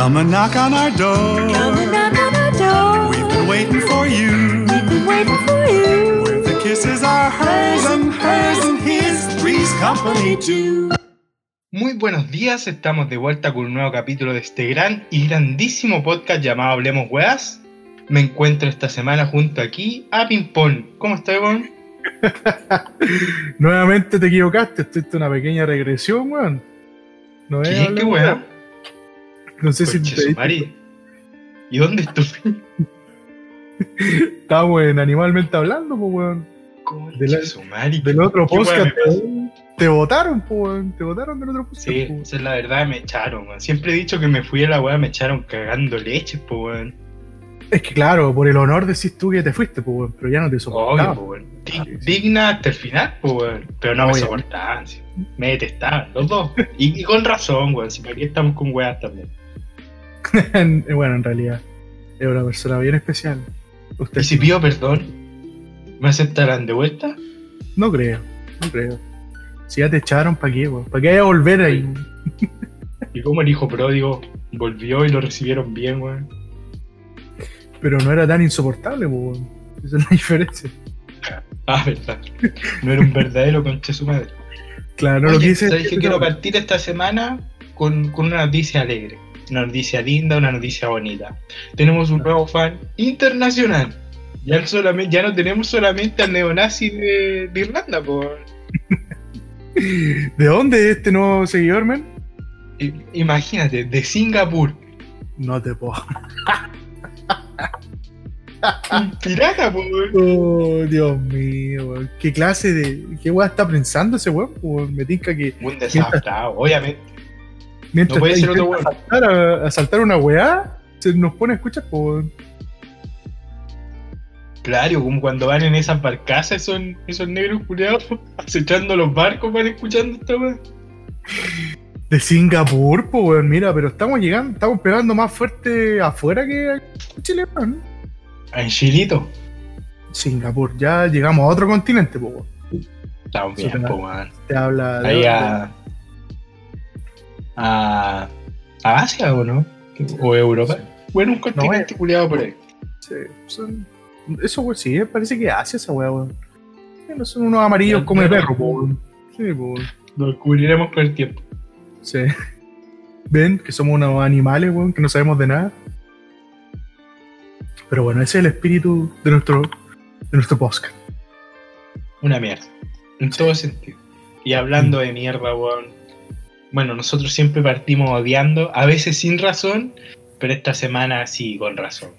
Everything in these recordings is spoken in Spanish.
Come and knock on our door. Come and knock on our door. We've been waiting for you. We've been waiting for you. Where the kisses are hers and hers and his. Three's company too. Muy buenos días, estamos de vuelta con un nuevo capítulo de este gran y grandísimo podcast llamado Hablemos Weas. Me encuentro esta semana junto aquí a Pimpón. ¿Cómo estás, Bon? Nuevamente te equivocaste, esto es una pequeña regresión, weón. No es ¿Qué? ¿Qué weón. No sé si Conche te diste madre. ¿Y dónde estuve? Estamos en Animalmente Hablando, pues, weón. De la- su madre. Del otro ¿Qué wea podcast te, te votaron, pues, weón. Te votaron del otro podcast. Sí, esa es la verdad, me echaron, weón. Siempre he dicho que me fui a la weá, me echaron cagando leche, pues, weón. Es que claro, por el honor decís tú que te fuiste, pues, weón, pero ya no te soportaba. Obvio, pues, weón. Di- Ah. Digna hasta el final, pues, weón. Pero no me soportaban, sí. me detestaban, los dos. Y, y con razón, weón. Si aquí estamos con weas también. bueno, en realidad, es una persona bien especial. Usted Y si pido perdón, ¿me aceptarán de vuelta? no creo, no creo. Si ya te echaron, ¿para qué? ¿Para qué vaya a volver ahí? Y como el hijo pródigo volvió y lo recibieron bien, weón. Pero no era tan insoportable, weón. Esa es la diferencia. Ah, verdad. No era un verdadero conche su madre. Claro, no lo Oye, quise. ¿sabes que quiero partir esta semana con, con una noticia alegre? Una noticia linda, una noticia bonita. Tenemos un nuevo fan internacional. Ya no, solamente, ya no tenemos solamente al neonazi de, de Irlanda, por ¿De dónde es este nuevo seguidor, man? Imagínate, de Singapur. No te puedo. Un pirata, por Oh, Dios mío. ¿Qué clase de. ¿Qué weá está pensando ese weón? weón? Me tinca que Un desadaptado, obviamente. Mientras No puede ser otro intenta asaltar, a, asaltar una weá, se nos pone a escuchar, pues, weón. Claro, como cuando van en esas barcazas esos, esos negros culiados acechando los barcos van escuchando esta weá. De Singapur, pues, weón. Mira, pero estamos llegando, estamos pegando más fuerte afuera que en Chile, weón. En Chilito. Singapur, ya llegamos a otro continente, pues, weón. Estamos Eso bien, te- po, weón. Te habla de. Ahí a, a, a Asia o no? O Europa. Bueno, un continente culiado por ahí. Sí, son- eso, weón, sí, parece que hace esa weá, weón. Bueno, Son unos amarillos como el perro, weón. Sí, weón. Lo descubriremos con el tiempo. Sí. Ven que somos unos animales, weón, que no sabemos de nada. Pero bueno, ese es el espíritu de nuestro, de nuestro podcast. Una mierda. En todo sentido. Y hablando de mierda, weón. Bueno, nosotros siempre partimos odiando, a veces sin razón, pero esta semana sí, con razón.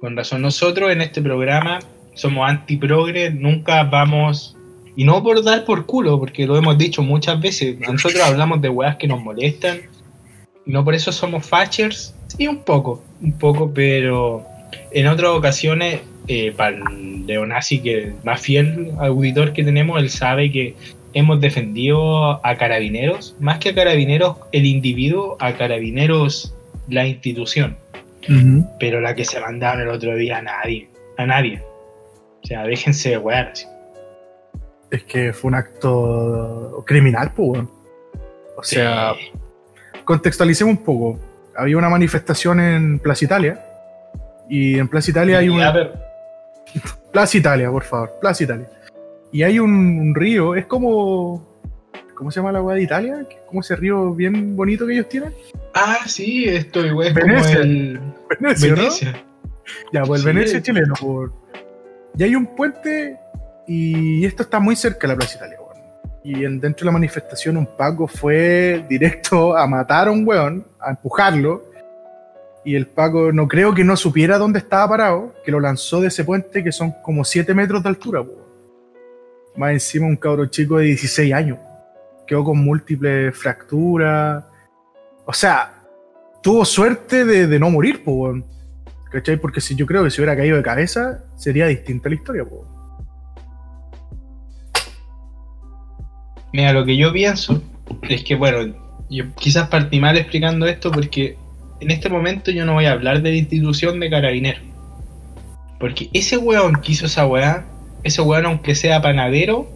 Con razón. Nosotros en este programa somos anti-progre, nunca vamos. Y no por dar por culo, porque lo hemos dicho muchas veces. Nosotros hablamos de weas que nos molestan. No por eso somos fachers. Sí, un poco, un poco, pero en otras ocasiones, eh, para el neonazi, que más fiel auditor que tenemos, él sabe que hemos defendido a carabineros, más que a carabineros el individuo, a carabineros la institución. Pero la que se mandaron el otro día a nadie, a nadie. O sea, déjense de wear. Es que fue un acto criminal, pues. O sea, Sí. contextualicemos un poco. Había una manifestación en Plaza Italia. Y en Plaza Italia hay Y, un. a ver, Plaza Italia, por favor, Plaza Italia. Y hay un, un río, es como. ¿Cómo se llama la weá de Italia? Es Como ese río bien bonito que ellos tienen. ah, sí, esto es Venecia. como el Venecia, ¿no? Venecia. Ya, pues el Sí. Venecia chileno. Por... Y hay un puente y esto está muy cerca de la Plaza Italia, weón. Y en- dentro de la manifestación un Paco fue directo a matar a un weón, a empujarlo. Y el Paco no creo que no supiera dónde estaba parado, que lo lanzó de ese puente que son como 7 metros de altura, weón. Más encima un cabro chico de 16 años. Quedó con múltiples fracturas. O sea, tuvo suerte de, no morir, weón. ¿Cachai? Porque si yo creo que si hubiera caído de cabeza, sería distinta la historia, po. Mira, lo que yo pienso es que, bueno, yo quizás partí mal explicando esto porque en este momento yo no voy a hablar de la institución de carabineros. Porque ese weón que hizo esa weá, ese weón, aunque sea panadero,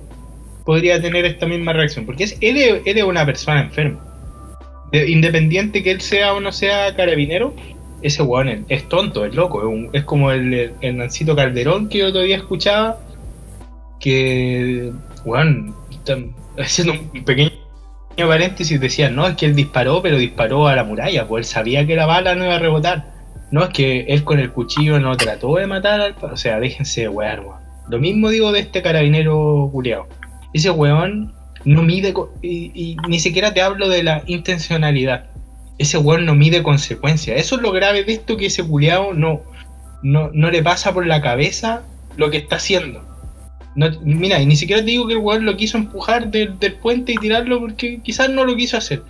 podría tener esta misma reacción. Porque es, él, es, una persona enferma. de- independiente que él sea o no sea carabinero, ese weón es, tonto, es loco. Es, como el, el, Nancito Calderón que otro día escuchaba. Que, weón, haciendo un pequeño paréntesis, decía, no, es que él disparó, pero disparó a la muralla, pues él sabía que la bala no iba a rebotar. No, es que él con el cuchillo no trató de matar al... O sea, déjense de weón. Lo mismo digo de este carabinero culiao. Ese weón no mide... Y, y ni siquiera te hablo de la intencionalidad. Ese weón no mide consecuencias. Eso es lo grave de esto, que ese culiao no, no, no le pasa por la cabeza lo que está haciendo. No, mira, y ni siquiera te digo que el weón lo quiso empujar del, del puente y tirarlo porque quizás no lo quiso hacer.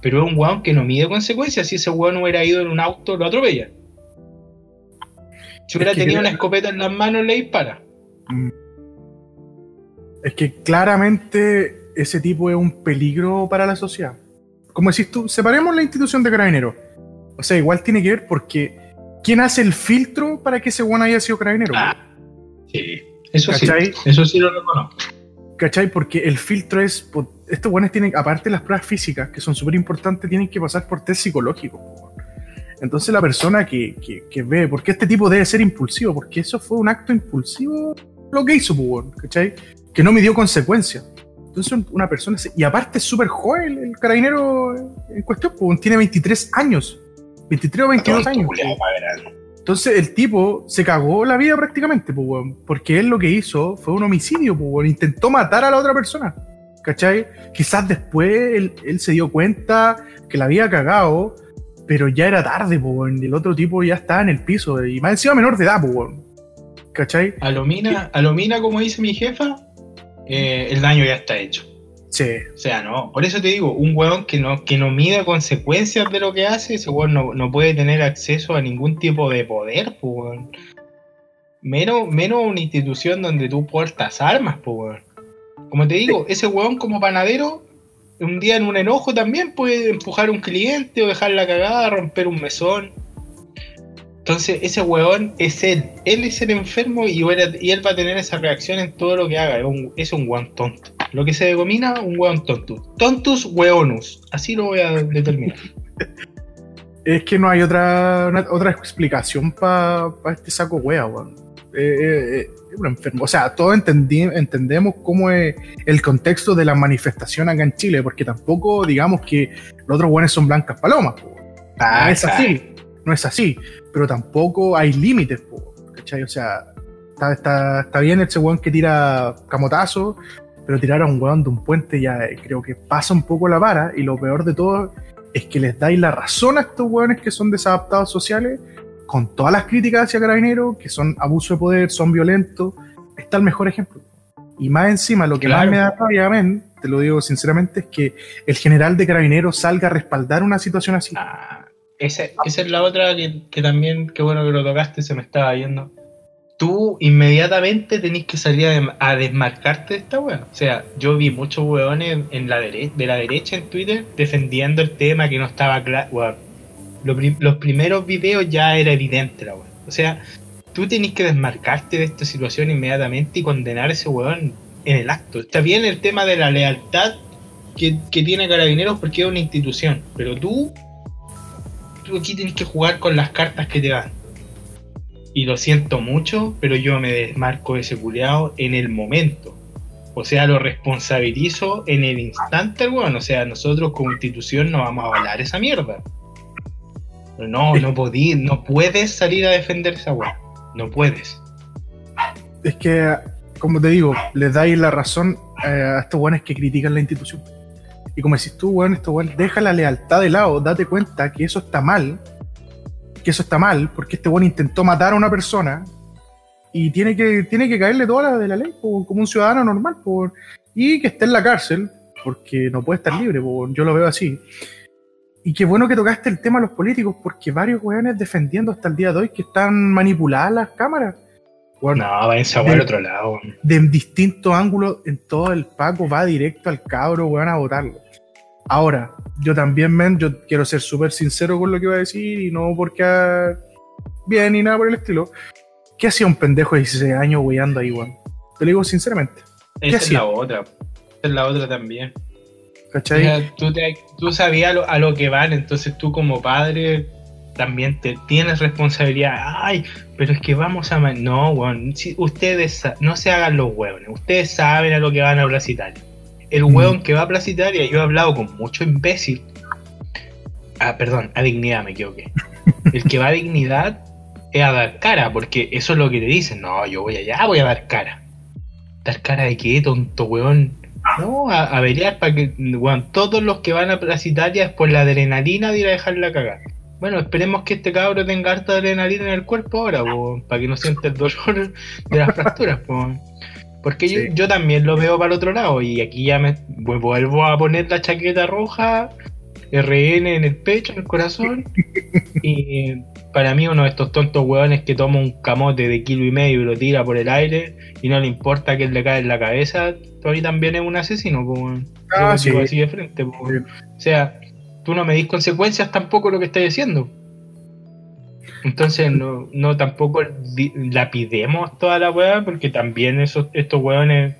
Pero es un weón que no mide consecuencias. Si ese weón hubiera ido en un auto, lo atropella. Si hubiera que tenido una escopeta en las manos, le dispara. Mm. Es que claramente ese tipo es un peligro para la sociedad. Como decís tú, separemos la institución de carabinero. O sea, igual tiene que ver porque ¿quién hace el filtro para que ese weón haya sido carabinero? Ah, Sí, eso sí. Eso sí lo reconozco. ¿Cachai? Porque el filtro es. po- Estos buenos tienen, aparte de las pruebas físicas, que son súper importantes, tienen que pasar por test weón. Entonces, la persona que, que, que ve, porque este tipo debe ser impulsivo, porque eso fue un acto impulsivo lo que hizo, weón, ¿cachai? Que no midió consecuencias. Entonces, un- una persona. se- Y aparte, es súper joven el, carabinero en cuestión, weón, tiene 23 años. 23 o 22 años. po. Entonces el tipo se cagó la vida prácticamente, pues, weón, porque él lo que hizo fue un homicidio, pues, weón, intentó matar a la otra persona, ¿cachai? Quizás después él, él se dio cuenta que la había cagado, pero ya era tarde, pues, weón, el otro tipo ya estaba en el piso, y más encima menor de edad, pues, weón, ¿cachai? A lo mina, a lo mina, como dice mi jefa, eh, el daño ya está hecho. Sí, O sea, no. Por eso te digo, un weón que no, que no mide consecuencias de lo que hace, ese weón no, no puede tener acceso a ningún tipo de poder, pues weón. Menos, menos una institución donde tú portas armas, pues weón. Como te digo, ese weón como panadero, un día en un enojo también puede empujar a un cliente o dejar la cagada, romper un mesón. Entonces, ese weón es él. Él es el enfermo y él, y él va a tener esa reacción en todo lo que haga. Es un, es un weón tonto. Lo que se denomina un weón tontus. Tontus weonus. Así lo voy a determinar. es que no hay otra, una- otra explicación para este saco wea, weón. Eh, eh, eh, es un enfermo. O sea, todos entendí- entendemos cómo es el contexto de la manifestación acá en Chile, porque tampoco digamos que los otros weones son blancas palomas. po. no es así, no es así. Pero tampoco hay límites, ¿cachai? O sea, está, está, está bien ese weón que tira camotazo, pero tirar a un weón de un puente ya creo que pasa un poco la vara. Y lo peor de todo es que les dais la razón a estos weones que son desadaptados sociales, con todas las críticas hacia Carabineros, que son abuso de poder, son violentos. Está el mejor ejemplo. Y más encima, lo que Claro. más me da rabia, te lo digo sinceramente, es que el general de Carabineros salga a respaldar una situación así. Ah, esa, es la otra que, que también, qué bueno que lo tocaste, se me estaba yendo. Tú inmediatamente tenés que salir a, desmarcarte de esta wea. O sea, yo vi muchos weones en la de la derecha en Twitter defendiendo el tema que no estaba claro. los primeros videos ya era evidente la wea. O sea, tú tenés que desmarcarte de esta situación inmediatamente y condenar a ese weón en el acto. Está bien el tema de la lealtad que, tiene Carabineros porque es una institución, pero tú aquí tienes que jugar con las cartas que te dan. Y lo siento mucho, pero yo me desmarco de ese culeado en el momento. O sea, lo responsabilizo en el instante, weón. O sea, nosotros como institución no vamos a avalar esa mierda. No, no podí, no puedes salir a defender esa weón. No puedes. Es que, como te digo, les dais la razón eh, a estos weones que critican la institución. Y como decís tú, weón, estos weones, deja la lealtad de lado, date cuenta que eso está mal, que eso está mal, porque este weón intentó matar a una persona y tiene que, tiene que caerle toda la de la ley, como un ciudadano normal, y que esté en la cárcel, porque no puede estar libre, yo lo veo así. Y qué bueno que tocaste el tema a los políticos, porque varios weones defendiendo hasta el día de hoy que están manipuladas las cámaras. Weón, No, váyanse a otro lado. de distintos ángulos en todo el Paco va directo al cabro, weón, a votarlo. Ahora, yo también, men, yo quiero ser súper sincero con lo que iba a decir y no porque ah, bien ni nada por el estilo. ¿Qué hacía un pendejo de 16 años weyando ahí, weón? Te lo digo sinceramente. Esa es la otra. Esa es la otra también. ¿Cachai? O sea, tú, te- tú sabías a lo, a lo que van, entonces tú como padre también te tienes responsabilidad. Ay, pero es que vamos a... No, weón, si ustedes no se hagan los hueones, ustedes saben a lo que van a Plaza Italia. El Mm. hueón que va a Plaza Italia, yo he hablado con mucho imbécil. Ah, perdón, a dignidad me equivoqué. El que va a dignidad es a dar cara, porque eso es lo que te dicen. No, yo voy allá, voy a dar cara. ¿Dar cara de qué, tonto weón? No, a, a pelear para que, weón, todos los que van a Plaza Italia es por la adrenalina de ir a dejarla cagar. Bueno, esperemos que este cabro tenga harta adrenalina en el cuerpo ahora, para que no sienta el dolor de las fracturas. Porque Sí. yo, yo también lo veo para el otro lado y aquí ya me vuelvo a poner la chaqueta roja, RN en el pecho, en el corazón. y para mí uno de estos tontos hueones que toma un camote de kilo y medio y lo tira por el aire y no le importa que le cae en la cabeza, para mí también es un asesino, weón. Ah, sí. así de frente. O sea, tú no me dis consecuencias tampoco lo que estás haciendo. Entonces no, no tampoco lapidemos toda la weá, porque también esos, estos weones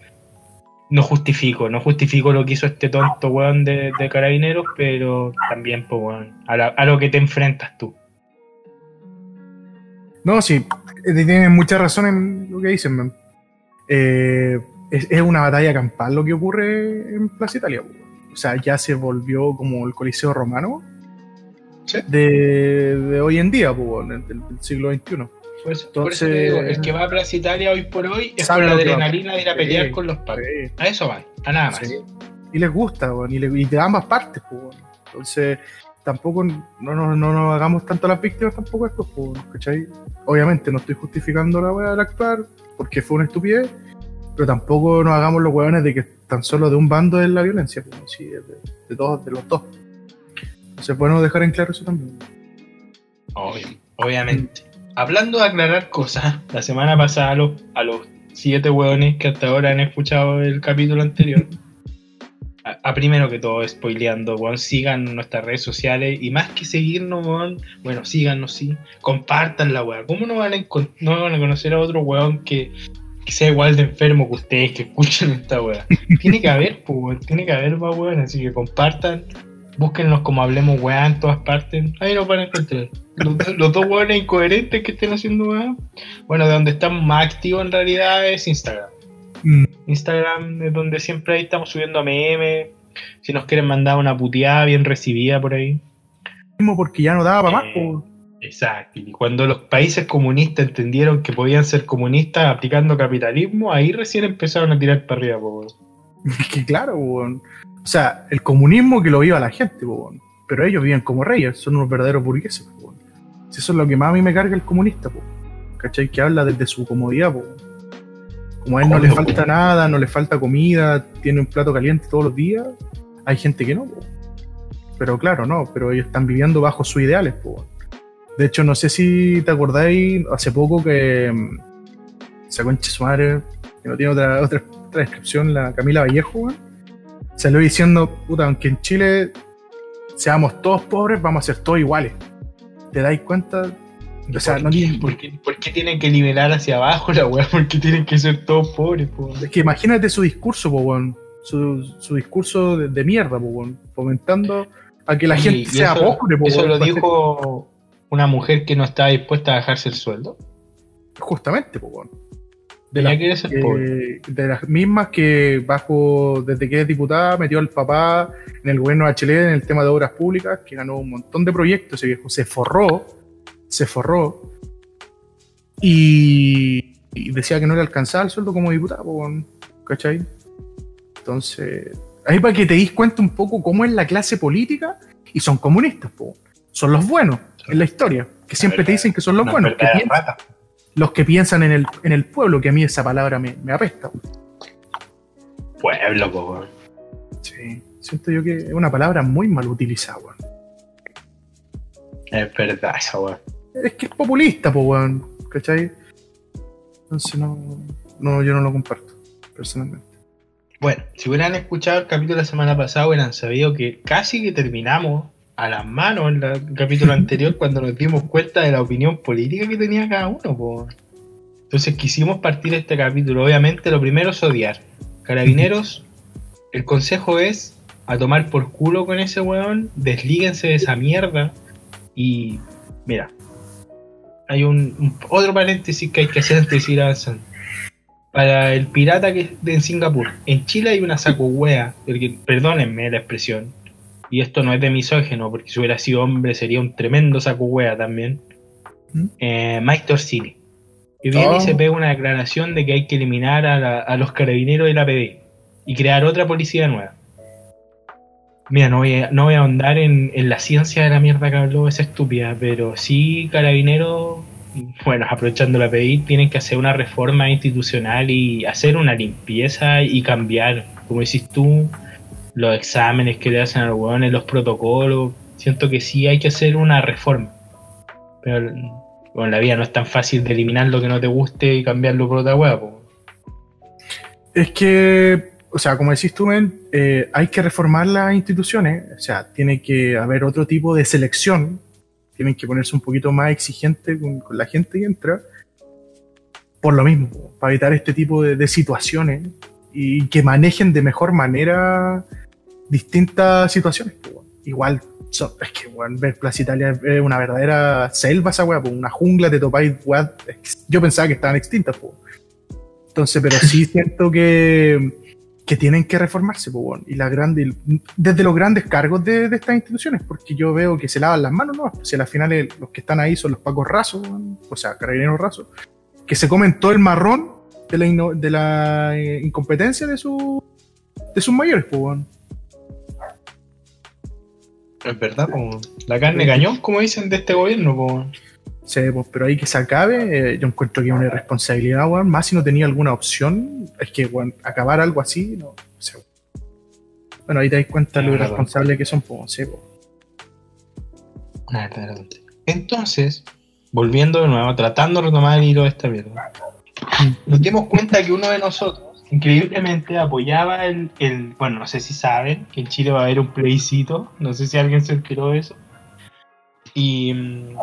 no justifico, no justifico lo que hizo este tonto weón de, carabineros, pero también pues weón, a, lo que te enfrentas tú. No, sí, eh, tienen mucha razón en lo que dicen, man. Eh, es, es una batalla campal lo que ocurre en Plaza Italia. po. O sea, ya se volvió como el Coliseo Romano Sí. de, de hoy en día, weón, del, del siglo XXI. Por eso, por eso Entonces- te digo, el que va a Plaza Italia hoy por hoy es por la adrenalina de ir a pelear Sí. con los. Sí. A eso va, a nada más. Y les gusta, y, le- y de ambas partes, weón. Entonces, tampoco no, no, no nos hagamos tanto a las víctimas tampoco po, weón, ¿cachai? Obviamente no estoy justificando la weá del actuar, porque fue una estupidez, pero tampoco nos hagamos los weones de que tan solo de un bando es la violencia, po, sí, de, todos, de los dos. Entonces, es bueno dejar en claro eso también. Obviamente. Hablando de aclarar cosas, la semana pasada a los, siete hueones que hasta ahora han escuchado el capítulo anterior, a, primero que todo, spoileando, weón, sigan nuestras redes sociales y más que seguirnos, weón, bueno, síganos, sí, compartan la weá. ¿Cómo no van a, no conocer a otro weón que, que sea igual de enfermo que ustedes que escuchen esta weá? Tiene que haber, pues, tiene que haber más weón, así que compartan. Búsquennos como hablemos weá en todas partes. Ahí nos van a encontrar. Los, dos- los dos weones incoherentes que estén haciendo weá. Bueno, de donde estamos más activos en realidad es Instagram. Mm. Instagram es donde siempre ahí estamos subiendo memes. Si nos quieren mandar una puteada bien recibida por ahí. Porque ya no daba para más, Eh, po. Exacto. Y cuando los países comunistas entendieron que podían ser comunistas aplicando capitalismo, ahí recién empezaron a tirar para arriba, po, que claro, weón. O sea, el comunismo que lo viva la gente, po, pero ellos viven como reyes, son unos verdaderos burgueses. po, eso es lo que más a mí me carga el comunista, po. ¿cachai? Que habla desde su comodidad. po. Como a él no le falta nada, no le falta comida, tiene un plato caliente todos los días, hay gente que no. po. Pero claro, no, pero ellos están viviendo bajo sus ideales. po. De hecho, no sé si te acordáis, hace poco que mm, esa concha su madre, que no tiene otra, otra, otra descripción, la Camila Vallejo, weón, salió diciendo, puta, aunque en Chile seamos todos pobres, vamos a ser todos iguales. ¿Te dais cuenta? O sea, ¿Por, no qué, tiene- por qué- por qué tienen que nivelar hacia abajo la weá? ¿Por qué tienen que ser todos pobres, po? es que imagínate su discurso, po, weón. Su, su discurso de, de mierda, po, weón. Fomentando a que la gente y sea eso, pobre, po, Eso weón, lo dijo una mujer que no estaba dispuesta a dejarse el sueldo. Justamente, weón. De las que- de mismas que bajo, desde que es diputada, metió al papá en el gobierno de Chile en el tema de obras públicas, que ganó un montón de proyectos, ese viejo se forró, se forró, y, y decía que no le alcanzaba el sueldo como diputada, weón, ¿cachai? Entonces, ahí para que te dis cuenta un poco cómo es la clase política, y son comunistas, po. son los buenos en la historia, que siempre te dicen que son los buenos, que piensan- los que piensan en el, en el pueblo, que a mí esa palabra me, me apesta. Pueblo, po, weón. Sí, siento yo que es una palabra muy mal utilizada, weón. Es verdad esa weá. Es que es populista, po, weón, ¿cachai? Entonces no, no, yo no lo comparto, personalmente. Bueno, si hubieran escuchado el capítulo de la semana pasada, hubieran sabido que casi que terminamos a las manos en el capítulo anterior cuando nos dimos cuenta de la opinión política que tenía cada uno. po. Entonces quisimos partir este capítulo. Obviamente lo primero es odiar. Carabineros, el consejo es a tomar por culo con ese weón, deslíguense de esa mierda y mira, hay un, un- otro paréntesis que hay que hacer antes de seguir avanzando. Para el pirata que es de Singapur, en Chile hay una saco wea, porque perdónenme la expresión, y esto no es de misógeno, porque si hubiera sido hombre sería un tremendo saco wea también. ¿Mm? Eh, Mike Torsini. Y viene Oh. y se pega una declaración de que hay que eliminar a, la- a los carabineros de la PDI y crear otra policía nueva. Mira, no voy a, no voy a ahondar en, en la ciencia de la mierda que habló esa estúpida, pero sí, carabineros, bueno, aprovechando la PDI, tienen que hacer una reforma institucional y hacer una limpieza y cambiar, como decís tú, los exámenes que le hacen a los hueones, los protocolos. Siento que sí hay que hacer una reforma. Pero bueno, la vida no es tan fácil de eliminar lo que no te guste y cambiarlo por otra hueá. Es que, o sea, como decís tú, eh, hay que reformar las instituciones, o sea, tiene que haber otro tipo de selección, tienen que ponerse un poquito más exigente con, la gente que entra, por lo mismo, para evitar este tipo de situaciones y que manejen de mejor manera distintas situaciones. Igual, so- es que, weón, ver Plaza Italia es una verdadera selva esa weá, una jungla de topáis, weá, yo pensaba que estaban extintas, po. Entonces, pero sí siento que, que tienen que reformarse, weón. y la grande, desde los grandes cargos de, de estas instituciones, porque yo veo que se lavan las manos, ¿no? Si al final los que están ahí son los pacos rasos, o sea, carabineros rasos, que se comen todo el marrón de la, de la eh, incompetencia de, su, de sus mayores, weón. Es verdad, po. La carne cañón, como dicen de este gobierno, po. Sí, pues, pero ahí que se acabe, eh, yo encuentro que es una irresponsabilidad, weón. Más si no tenía alguna opción, es que, weón, acabar algo así, no sé. Bueno, ahí te das cuenta Es lo verdad. irresponsable que son, pues, sí. Una verdadera tontería. Entonces, volviendo de nuevo, tratando de retomar el hilo de esta mierda, nos dimos cuenta que uno de nosotros, increíblemente, apoyaba el, el- Bueno, no sé si saben que en Chile va a haber un plebiscito, no sé si alguien se enteró de eso. Y. mm,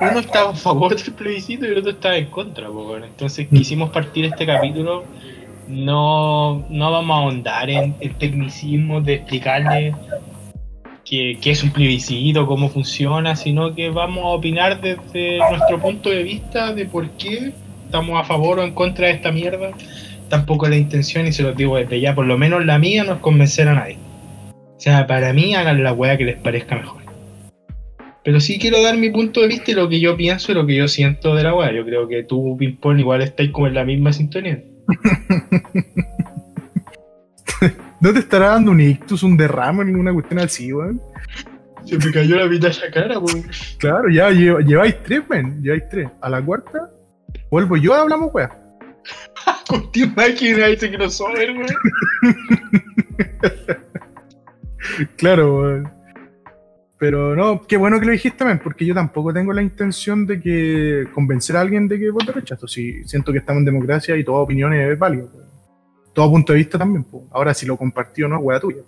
Uno estaba a favor del plebiscito y el otro estaba en contra. Entonces quisimos partir este capítulo. No, no vamos a ahondar en, en tecnicismos de explicarle qué, qué es un plebiscito, cómo funciona, sino que vamos a opinar desde nuestro punto de vista de por qué estamos a favor o en contra de esta mierda. Tampoco la intención, y se los digo desde ya, por lo menos la mía no es convencer a nadie. O sea, para mí hagan la weá que les parezca mejor. Pero sí quiero dar mi punto de vista y lo que yo pienso y lo que yo siento de la weá. Yo creo que tú, Pimpón, igual estáis como en la misma sintonía. ¿No te estará dando un ictus, un derrame, ninguna cuestión así, weón? Se me cayó la la cara, weón. Claro, ya lle- lleváis tres, men, lleváis tres. A la cuarta, vuelvo yo, hablamos, weón. Tío máquina ese crossover, weón. Claro, weón. Pero no, qué bueno que lo dijiste, men, porque yo tampoco tengo la intención de que convencer a alguien de que vote rechazo. Si siento que estamos en democracia y toda opinión es válida. Todo punto de vista también. po. Ahora, si lo compartió o no, weá tuya.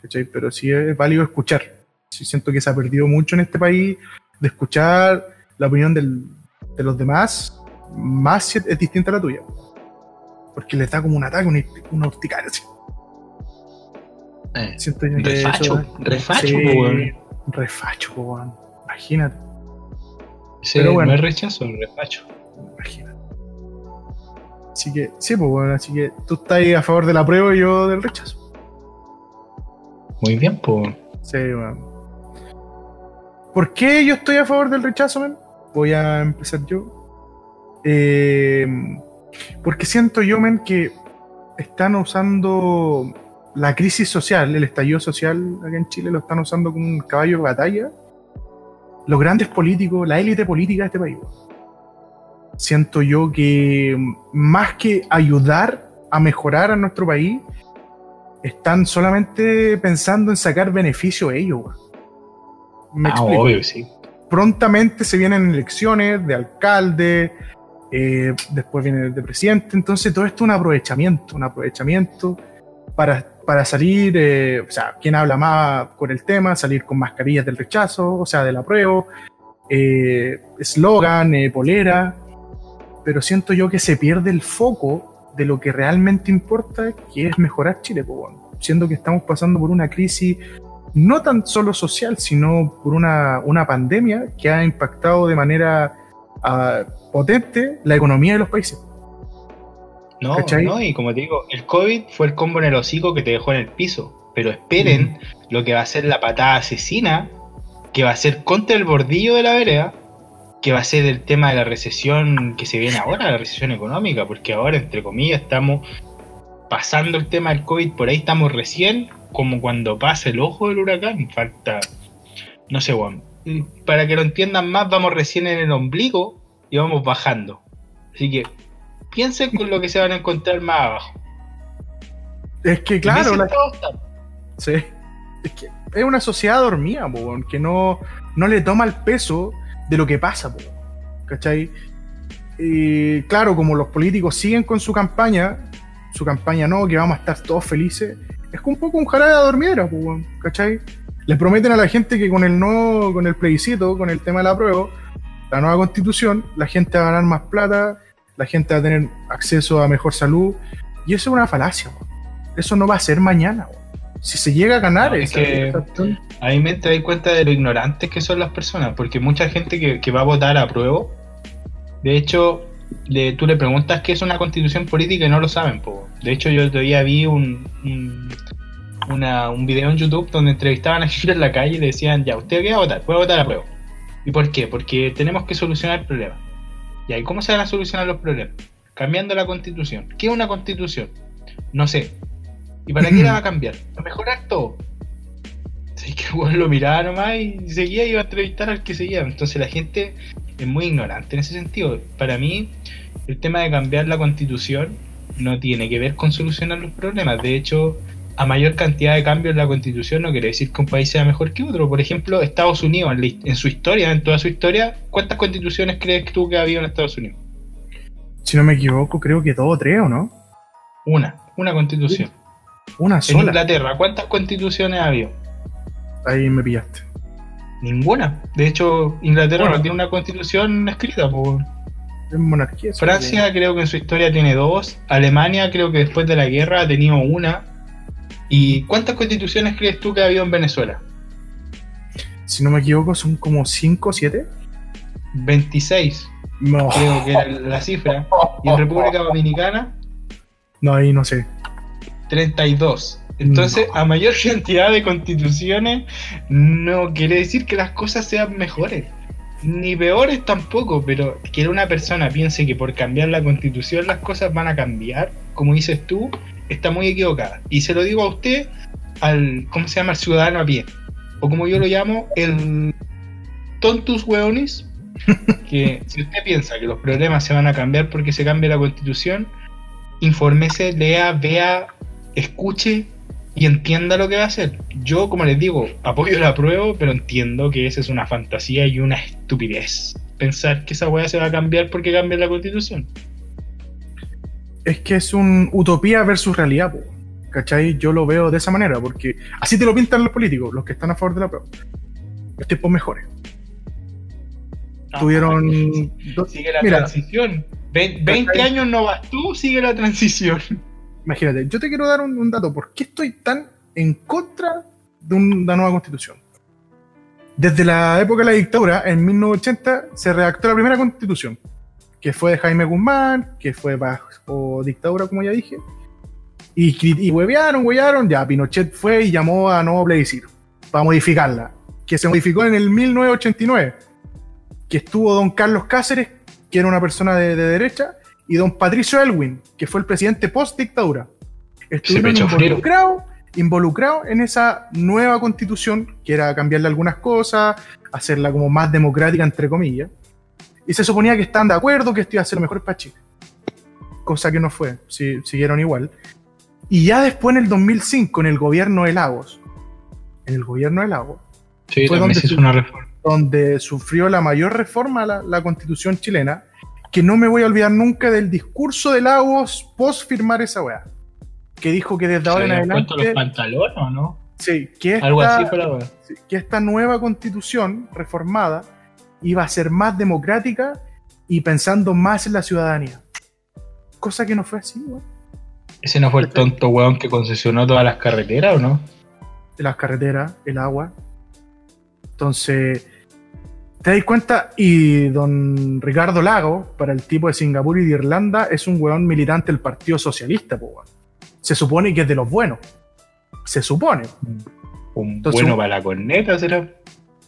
¿Cachai? Pero sí es válido escuchar. Sí siento que se ha perdido mucho en este país de escuchar la opinión de los demás, más es, distinta a la tuya. Porque les da como un ataque, una, una urticaria. así. Siento yo Refacho, eso- refacho, Sí, weón. un refacho, po, weón. Imagínate, Ese Pero bueno. no es rechazo, es refacho. imagínate. Así que, sí, pues bueno, así que tú estás ahí a favor de la prueba y yo del rechazo. Muy bien, pues. Sí, weón. ¿Por qué yo estoy a favor del rechazo, men? Voy a empezar yo. Eh, porque siento yo, men, que están usando la crisis social, el estallido social acá en Chile, lo están usando como un caballo de batalla. Los grandes políticos, la élite política de este país. Siento yo que más que ayudar a mejorar a nuestro país, están solamente pensando en sacar beneficio a ellos. Me Ah, explico. obvio, sí. Prontamente se vienen elecciones de alcalde, eh, después viene de presidente, entonces todo esto es un aprovechamiento, un aprovechamiento para, para salir, eh, o sea, quien habla más con el tema, salir con mascarillas del rechazo, o sea, del apruebo, eh, eslogan, eh, polera, pero siento yo que se pierde el foco de lo que realmente importa, que es mejorar Chile, siendo que estamos pasando por una crisis no tan solo social, sino por una, una pandemia que ha impactado de manera potente la economía de los países. No, ¿Cachai? no, y como te digo, el COVID fue el combo en el hocico que te dejó en el piso. Pero esperen lo que va a ser la patada asesina, que va a ser contra el bordillo de la vereda, que va a ser el tema de la recesión que se viene ahora, la recesión económica, porque ahora, entre comillas, estamos pasando el tema del COVID, por ahí estamos recién, como cuando pasa el ojo del huracán, falta, no sé, bueno, para que lo entiendan más, vamos recién en el ombligo y vamos bajando. Así que piensen con lo que se van a encontrar más abajo. Es que, claro, la-. Sí. Es que es una sociedad dormida, po, que no, no le toma el peso de lo que pasa, po, ¿cachai? Y claro, como los políticos siguen con su campaña, su campaña no, que vamos a estar todos felices, es un poco un jarabe de dormidera, po, ¿cachai? Les prometen a la gente que con el no, con el plebiscito, con el tema de la prueba, la nueva constitución, la gente va a ganar más plata, la gente va a tener acceso a mejor salud, y eso es una falacia. Eso no va a ser mañana. Si se llega a ganar No, es que- opción, Ahí me doy cuenta de lo ignorantes que son las personas, porque mucha gente que, que va a votar a prueba, de hecho, le- tú le preguntas qué es una constitución política y no lo saben. po. De hecho, yo todavía vi un, un, una- un video en YouTube donde entrevistaban a gente en la calle y le decían, ya, ¿usted qué va a votar? A votar a prueba. ¿Y por qué? Porque tenemos que solucionar el problema. ¿Y ahí cómo se van a solucionar los problemas? Cambiando la constitución. ¿Qué es una constitución? No sé. ¿Y para qué la va a cambiar? Para mejorar todo. Así que weón lo miraba nomás y seguía y iba a entrevistar al que seguía. Entonces la gente es muy ignorante en ese sentido. Para mí, el tema de cambiar la constitución no tiene que ver con solucionar los problemas. De hecho, a mayor cantidad de cambios en la constitución no quiere decir que un país sea mejor que otro. Por ejemplo, Estados Unidos, en, en su historia, en toda su historia, ¿cuántas constituciones crees tú que ha habido en Estados Unidos? si no me equivoco, creo que dos o tres, ¿o no? Una, una constitución. Una En sola. Inglaterra, ¿cuántas constituciones ha habido? Ahí me pillaste. Ninguna. De hecho, Inglaterra Bueno. no tiene una constitución escrita. po. Es monarquía. Francia creo que en su historia tiene dos. Alemania creo que después de la guerra ha tenido una. ¿Y cuántas constituciones crees tú que ha habido en Venezuela? Si no me equivoco, son como cinco o siete. 26, No, creo que era la cifra. Y en República Dominicana, no, ahí no sé. 32. Entonces, a mayor cantidad de constituciones, no quiere decir que las cosas sean mejores. Ni peores tampoco, pero que una persona piense que por cambiar la constitución las cosas van a cambiar, como dices tú, está muy equivocada. Y se lo digo a usted, al, ¿cómo se llama? El ciudadano a pie. O como yo lo llamo, el tontus hueonis. Que si usted piensa que los problemas se van a cambiar porque se cambia la constitución, infórmese, lea, vea, escuche y entienda lo que va a hacer. Yo, como les digo, apoyo la prueba, pero entiendo que esa es una fantasía y una estupidez. Pensar que esa weá se va a cambiar porque cambia la constitución. Es que es un utopía versus realidad, po. ¿cachai? Yo lo veo de esa manera, porque así te lo pintan los políticos, los que están a favor de la prueba. Los tiempos mejores. Tuvieron. dos- Sigue la Mira, transición. Ve- 20 ¿Cachai? años no vas tú, sigue la transición. Imagínate, yo te quiero dar un, un dato. ¿Por qué estoy tan en contra de un- una nueva constitución? Desde la época de la dictadura, en 1980, se redactó la primera constitución, que fue de Jaime Guzmán, que fue bajo dictadura, como ya dije. Y, y huevearon, huevearon, ya Pinochet fue y llamó a nuevo plebiscito para modificarla, que se modificó en el 1989, que estuvo don Carlos Cáceres, que era una persona de, de derecha, y don Patricio Elwin, que fue el presidente post dictadura. Estuvieron involucrados involucrados en esa nueva constitución, que era cambiarle algunas cosas, hacerla como más democrática, entre comillas. Y se suponía que estaban de acuerdo, que esto iba a ser lo mejor para Chile. Cosa que no fue, si- siguieron igual. Y ya después, en el 2005, en el gobierno de Lagos, en el gobierno de Lagos, Sí, Fue donde su- una reforma. donde sufrió la mayor reforma a la, la constitución chilena, que no me voy a olvidar nunca del discurso de Lagos post firmar esa weá. Que dijo que desde ¿Se ahora en puesto los adelante. pantalones o no? Sí, que esta, Algo así que esta nueva constitución reformada iba a ser más democrática y pensando más en la ciudadanía. Cosa que no fue así, weón. ¿Ese no fue el tonto weón que concesionó todas las carreteras o no? las carreteras, el agua. Entonces, te das cuenta, y don Ricardo Lago, para el tipo de Singapur y de Irlanda, es un weón militante del Partido Socialista, po, weón. Se supone que es de los buenos. Se supone. Un Entonces, bueno un- para la corneta, será.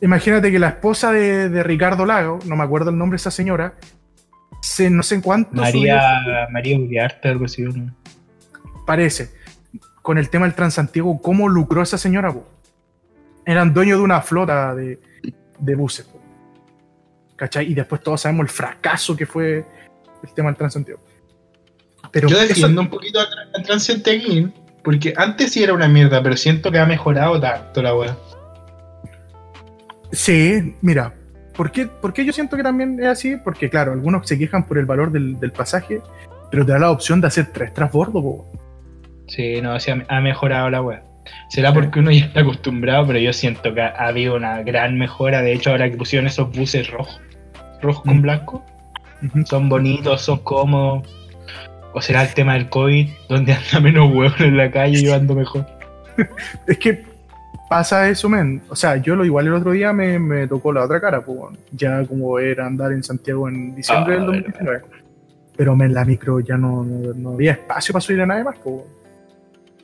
Imagínate que la esposa de, de Ricardo Lago, no me acuerdo el nombre de esa señora, se no sé cuánto María, María Uriarte, algo así, ¿no? parece, con el tema del Transantiago, cómo lucró esa señora, po. Eran dueños de una flota de, de buses, po. ¿cachai? Y después todos sabemos el fracaso que fue el tema del Transantiago. Pero Yo eso- defiendo un poquito a Tran- a Transantiaguín, porque antes sí era una mierda, pero siento que ha mejorado tanto la weá. Sí, mira, ¿por qué, por qué yo siento que también es así? Porque, claro, algunos se quejan por el valor del, del pasaje, pero te da la opción de hacer tres transbordos, po. Sí, no, sí, ha, ha mejorado la weá. Será porque uno ya está acostumbrado, pero yo siento que ha, ha habido una gran mejora. De hecho, ahora que pusieron esos buses rojos, rojos con Mm. blanco, son bonitos, son cómodos. O será el tema del COVID, donde anda menos huevos en la calle y yo ando mejor. Es que pasa eso, men. O sea, yo lo igual el otro día me, me tocó la otra cara, pues, ya como era andar en Santiago en diciembre Ah, del 2019. Pero men, la micro ya no, no, no había espacio para subir a nadie más, pues.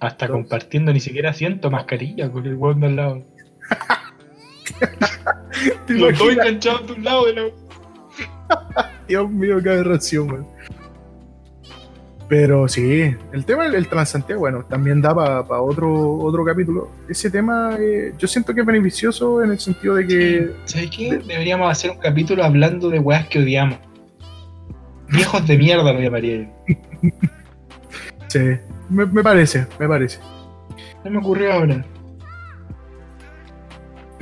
Hasta Entonces- compartiendo ni siquiera asiento, mascarilla con el hueón de al lado. ¿Te Los dos imaginas? enganchados de un lado de la Dios mío, qué aberración, man. Pero sí, el tema del el Transantiago, bueno, también da para otro, otro capítulo. Ese tema, eh, yo siento que es beneficioso en el sentido de que ¿Sabes qué? Deberíamos hacer un capítulo hablando de weas que odiamos. Viejos de mierda lo llamaría yo. sí, me, me parece, me parece. No me ocurrió ahora.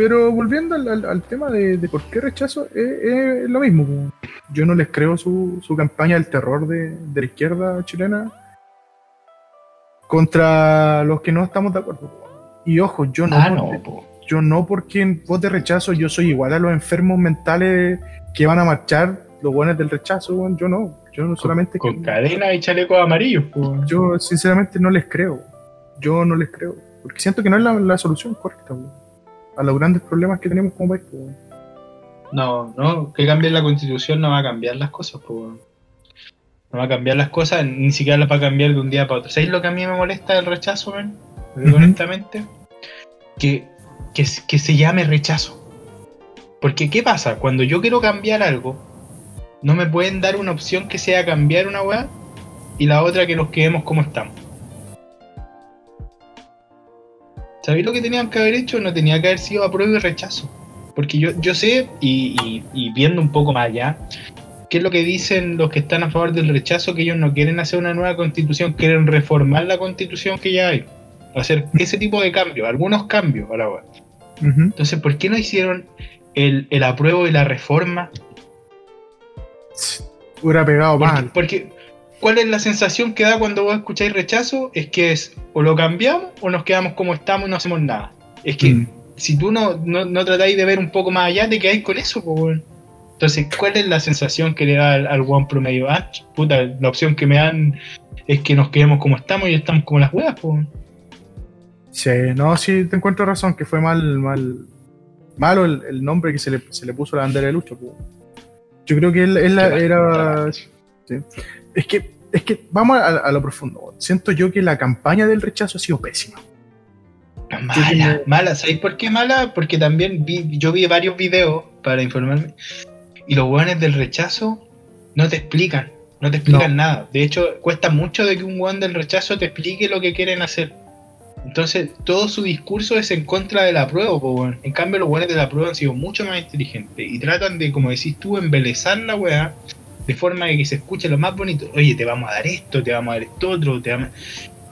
Pero volviendo al, al- al tema de, de por qué rechazo, es, es lo mismo. po. Yo no les creo su, su campaña del terror de, de la izquierda chilena contra los que no estamos de acuerdo. po. Y ojo, yo no, Ah, no, po. yo no porque de rechazo yo soy igual a los enfermos mentales que van a marchar, los buenos del rechazo, yo no. Yo no solamente Con que- cadena y chalecos amarillos, po. yo sinceramente no les creo. Yo no les creo. Porque siento que no es la, la solución correcta, weón, a los grandes problemas que tenemos como país. No, no, que cambie la constitución no va a cambiar las cosas, po. No va a cambiar las cosas, ni siquiera las va a cambiar de un día para otro. ¿Sabéis lo que a mí me molesta del rechazo. Honestamente. Que, que, que se llame rechazo. Porque, ¿qué pasa? Cuando yo quiero cambiar algo, no me pueden dar una opción que sea cambiar una weá y la otra que nos quedemos como estamos. ¿Sabéis lo que tenían que haber hecho? No tenía que haber sido apruebo y rechazo. Porque yo, yo sé, y, y- y viendo un poco más allá, qué es lo que dicen los que están a favor del rechazo, que ellos no quieren hacer una nueva constitución, quieren reformar la constitución que ya hay. Hacer ese tipo de cambios, algunos cambios a la weá. Ujú. Entonces, ¿por qué no hicieron el, el apruebo y la reforma? Hubiera pegado Porque, mal. porque, ¿cuál es la sensación que da cuando vos escucháis rechazo? Es que es o lo cambiamos o nos quedamos como estamos y no hacemos nada. Es que Mm. si tú no, no, no tratáis de ver un poco más allá, te quedáis con eso, pues. Entonces, ¿cuál es la sensación que le da al, al weón promedio? Ah, puta, la opción que me dan es que nos quedemos como estamos y estamos como las weas, pues. Sí, no, sí, te encuentro razón, que fue mal, mal, malo el, el nombre que se le, se le puso a la bandera de lucha. po. Yo creo que él, él la- Qué era. sí. Es que, es que vamos a, a lo profundo. Siento yo que la campaña del rechazo ha sido pésima. Mala, mala. ¿Sabéis por qué mala? Porque también vi, yo vi varios videos para informarme y los weones del rechazo no te explican, no te explican nada. De hecho, cuesta mucho de que un weón del rechazo te explique lo que quieren hacer. Entonces, todo su discurso es en contra de la prueba, weón. En cambio, los weones de la prueba han sido mucho más inteligentes y tratan de, como decís tú, embelezar la weá de forma que se escuche lo más bonito. Oye, te vamos a dar esto, te vamos a dar esto otro, te vamos a-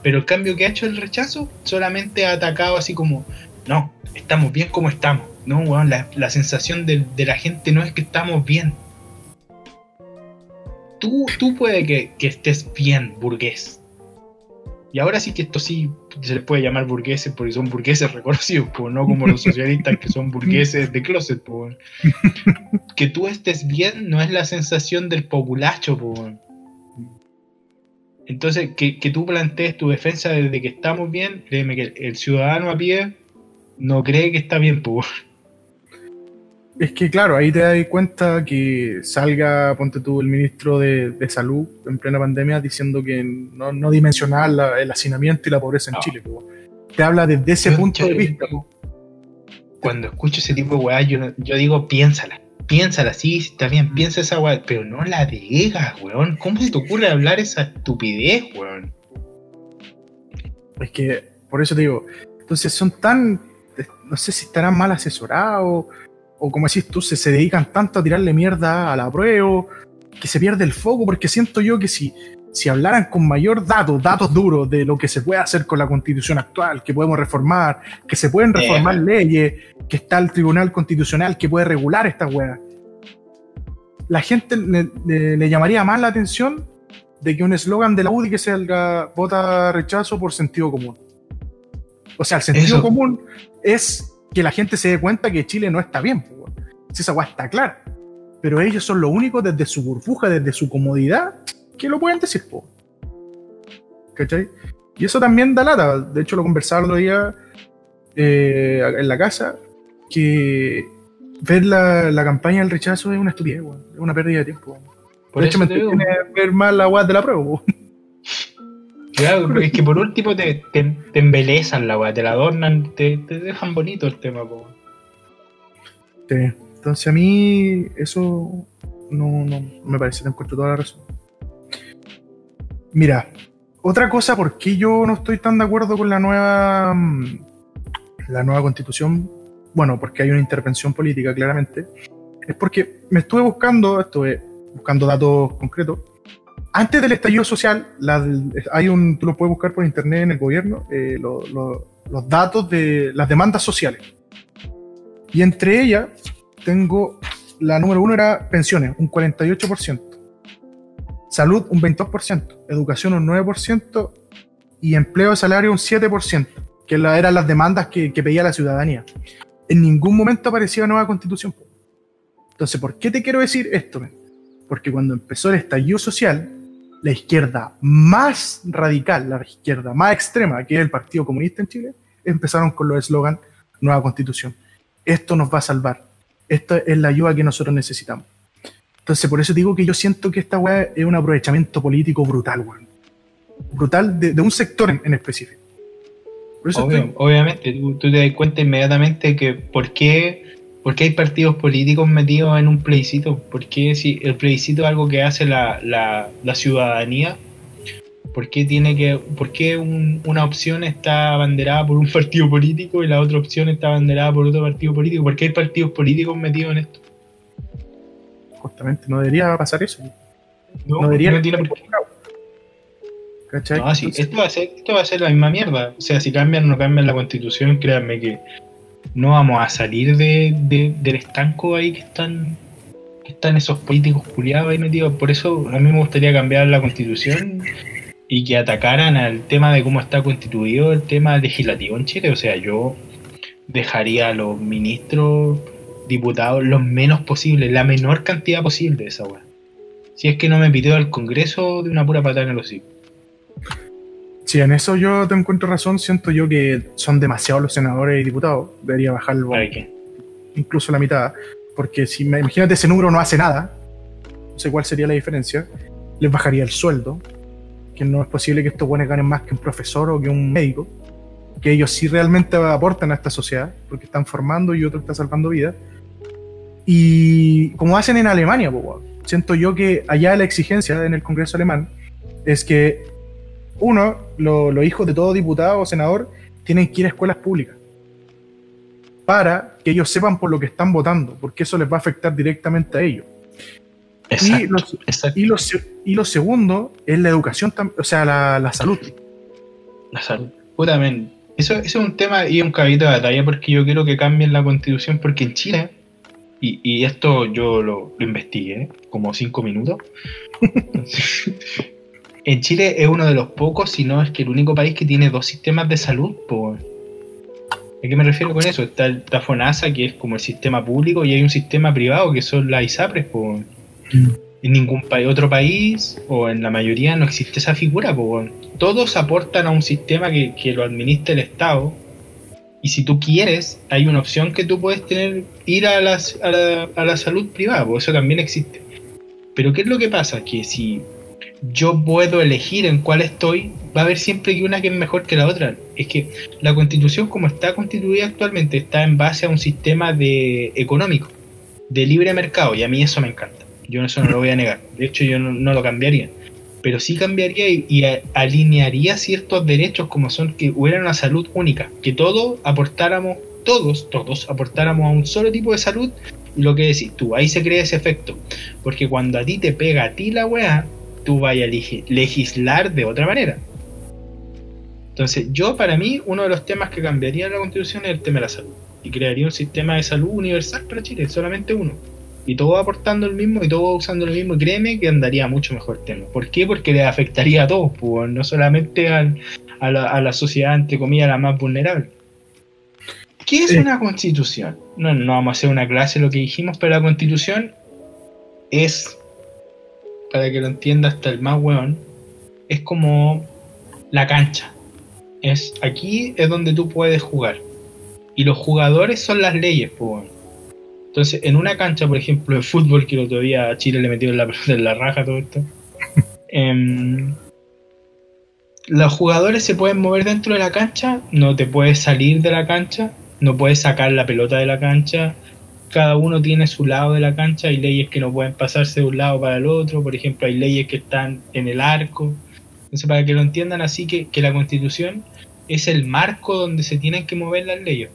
pero el cambio que ha hecho el rechazo solamente ha atacado así como, no, estamos bien como estamos. No, la, la sensación de, de la gente no es que estamos bien. Tú, tú puede que, que estés bien, burgués. Y ahora sí que esto sí se les puede llamar burgueses porque son burgueses reconocidos, pues, no como los socialistas que son burgueses de closet. po, que tú estés bien no es la sensación del populacho. po. Entonces, que, que tú plantees tu defensa desde que estamos bien, créeme que el ciudadano a pie no cree que está bien, pues. Es que claro, ahí te das cuenta que salga, ponte tú, el ministro de, de Salud en plena pandemia diciendo que no, no dimensionar la- el hacinamiento y la pobreza en No. Chile. po. Te habla desde ese Yo- punto de vista. po. Cuando escucho ese tipo de weá, yo, digo, piénsala. Piénsala, sí, sí, está bien, piensa esa weá, pero no la digas, weón. ¿Cómo se te ocurre hablar esa estupidez, weón? Es que, por eso te digo, entonces son tan, no sé si estarán mal asesorados, o como decís tú, se, se dedican tanto a tirarle mierda a la prueba, que se pierde el foco, porque siento yo que si, si hablaran con mayor datos, datos duros de lo que se puede hacer con la constitución actual, que podemos reformar, que se pueden reformar leyes, que está el tribunal constitucional que puede regular estas weas, la gente le, le- le llamaría más la atención de que un eslogan de la UDI que salga vota rechazo por sentido común. O sea, el sentido Eso. común es que la gente se dé cuenta que Chile no está bien. Si esa weá está clara. Pero ellos son los únicos desde su burbuja, desde su comodidad, que lo pueden decir. po. ¿Cachai? Y eso también da lata. De hecho, lo conversaba el otro día eh, en la casa, que ver la, la campaña del rechazo es una estupidez, es una pérdida de tiempo. Por de hecho, eso me entretiene ver más la weá de la prueba. po. Claro, es que por último te, te, te embelezan la weá, te la adornan, te, te dejan bonito el tema, po. Sí. Entonces a mí eso no, no me parece, te encuentro toda la razón. Mira, otra cosa por qué yo no estoy tan de acuerdo con la nueva mm, la nueva constitución, bueno, porque hay una intervención política claramente, es porque me estuve buscando, estuve buscando datos concretos. Antes del estallido social, hay un, tú lo puedes buscar por internet en el gobierno, eh, lo- lo- los datos de las demandas sociales. Y entre ellas tengo la número uno era pensiones, un 48%, salud un 22%, educación un 9% y empleo de salario un 7%, que la- eran las demandas que, que pedía la ciudadanía. En ningún momento aparecía nueva constitución. Entonces, ¿por qué te quiero decir esto? Porque cuando empezó el estallido social, la izquierda más radical, la izquierda más extrema, que es el Partido Comunista en Chile, empezaron con los eslogan Nueva Constitución. Esto nos va a salvar. Esto es la ayuda que nosotros necesitamos. Entonces, por eso digo que yo siento que esta weá es un aprovechamiento político brutal, weón. Brutal de, de un sector en, en específico. Por eso Obvio, estoy- obviamente, tú, tú te das cuenta inmediatamente que por qué, por qué hay partidos políticos metidos en un plebiscito. ¿Por qué si el plebiscito es algo que hace la, la, la ciudadanía? ¿Por qué, tiene que, por qué un- una opción está abanderada por un partido político y la otra opción está abanderada por otro partido político? ¿Por qué hay partidos políticos metidos en esto? justamente no debería pasar eso. No, No debería no tiene por qué. ¿Cachai? No, sí, esto va, a ser, esto va a ser la misma mierda. O sea, si cambian o no cambian la constitución, créanme que no vamos a salir de, de- del estanco ahí que están, están esos políticos culiados ahí metidos. Por eso a mí me gustaría cambiar la constitución y que atacaran al tema de cómo está constituido el tema legislativo en Chile. O sea, yo dejaría a los ministros, diputados, los menos posible, la menor cantidad posible de esa weá. Si es que no me pidió al Congreso de una pura patada en el hocico. Sí, en eso yo te encuentro razón. Siento yo que son demasiados los senadores y diputados. Debería bajarlo incluso la mitad. Porque si me, imagínate ese número no hace nada, no sé cuál sería la diferencia, les bajaría el sueldo. Que no es posible que estos buenos ganen más que un profesor o que un médico. Que ellos sí realmente aportan a esta sociedad, porque están formando y otro está salvando vidas. Y como hacen en Alemania, siento yo que allá la exigencia en el Congreso alemán es que, uno, lo- los hijos de todo diputado o senador tienen que ir a escuelas públicas para que ellos sepan por lo que están votando, porque eso les va a afectar directamente a ellos. Exacto, Y lo, exacto. y, lo, se- y lo segundo es la educación, o sea, la, la salud. La salud. Puta, men, Eso, eso es un tema y un cabito de batalla porque yo quiero que cambien la constitución porque en Chile, y, y esto yo lo, lo investigué, como cinco minutos, en Chile es uno de los pocos, si no es que el único país que tiene dos sistemas de salud. po. ¿A qué me refiero con eso? Está, el- está FONASA, que es como el sistema público, y hay un sistema privado, que son las ISAPRES. po. En ningún pa- otro país o en la mayoría no existe esa figura. po, weón. Todos aportan a un sistema que, que lo administra el Estado. Y si tú quieres, hay una opción que tú puedes tener, ir a, las, a, la, a la salud privada, porque eso también existe. Pero ¿qué es lo que pasa? Que si yo puedo elegir en cuál estoy, va a haber siempre que una que es mejor que la otra. Es que la constitución como está constituida actualmente está en base a un sistema de económico, de libre mercado, y a mí eso me encanta. Yo eso no lo voy a negar. De hecho, yo no, lo cambiaría. Pero sí cambiaría y, alinearía ciertos derechos como son que hubiera una salud única, que todos aportáramos, todos, todos aportáramos a un solo tipo de salud lo que decís tú, ahí se crea ese efecto. Porque cuando a ti te pega a ti la weá, tú vayas a legi- legislar de otra manera. Entonces, yo para mí, uno de los temas que cambiaría en la constitución es el tema de la salud. Y crearía un sistema de salud universal para Chile, solamente uno. Y todos aportando el mismo y todos usando lo mismo. Y créeme que andaría mucho mejor el tema. ¿Por qué? Porque le afectaría a todos, pues, no solamente al- a, la, a la sociedad, entre comillas, la más vulnerable. ¿Qué es una constitución? No, no vamos a hacer una clase de lo que dijimos, pero la constitución es, para que lo entienda hasta el más weón, es como la cancha. Es aquí es donde tú puedes jugar. Y los jugadores son las leyes, pues. Entonces, en una cancha, por ejemplo, de fútbol, que el otro día a Chile le metieron la pelota en la raja, todo esto. em, los jugadores se pueden mover dentro de la cancha, no te puedes salir de la cancha, no puedes sacar la pelota de la cancha. Cada uno tiene su lado de la cancha, hay leyes que no pueden pasarse de un lado para el otro, por ejemplo, hay leyes que están en el arco. Entonces, para que lo entiendan así, que, que la constitución es el marco donde se tienen que mover las leyes.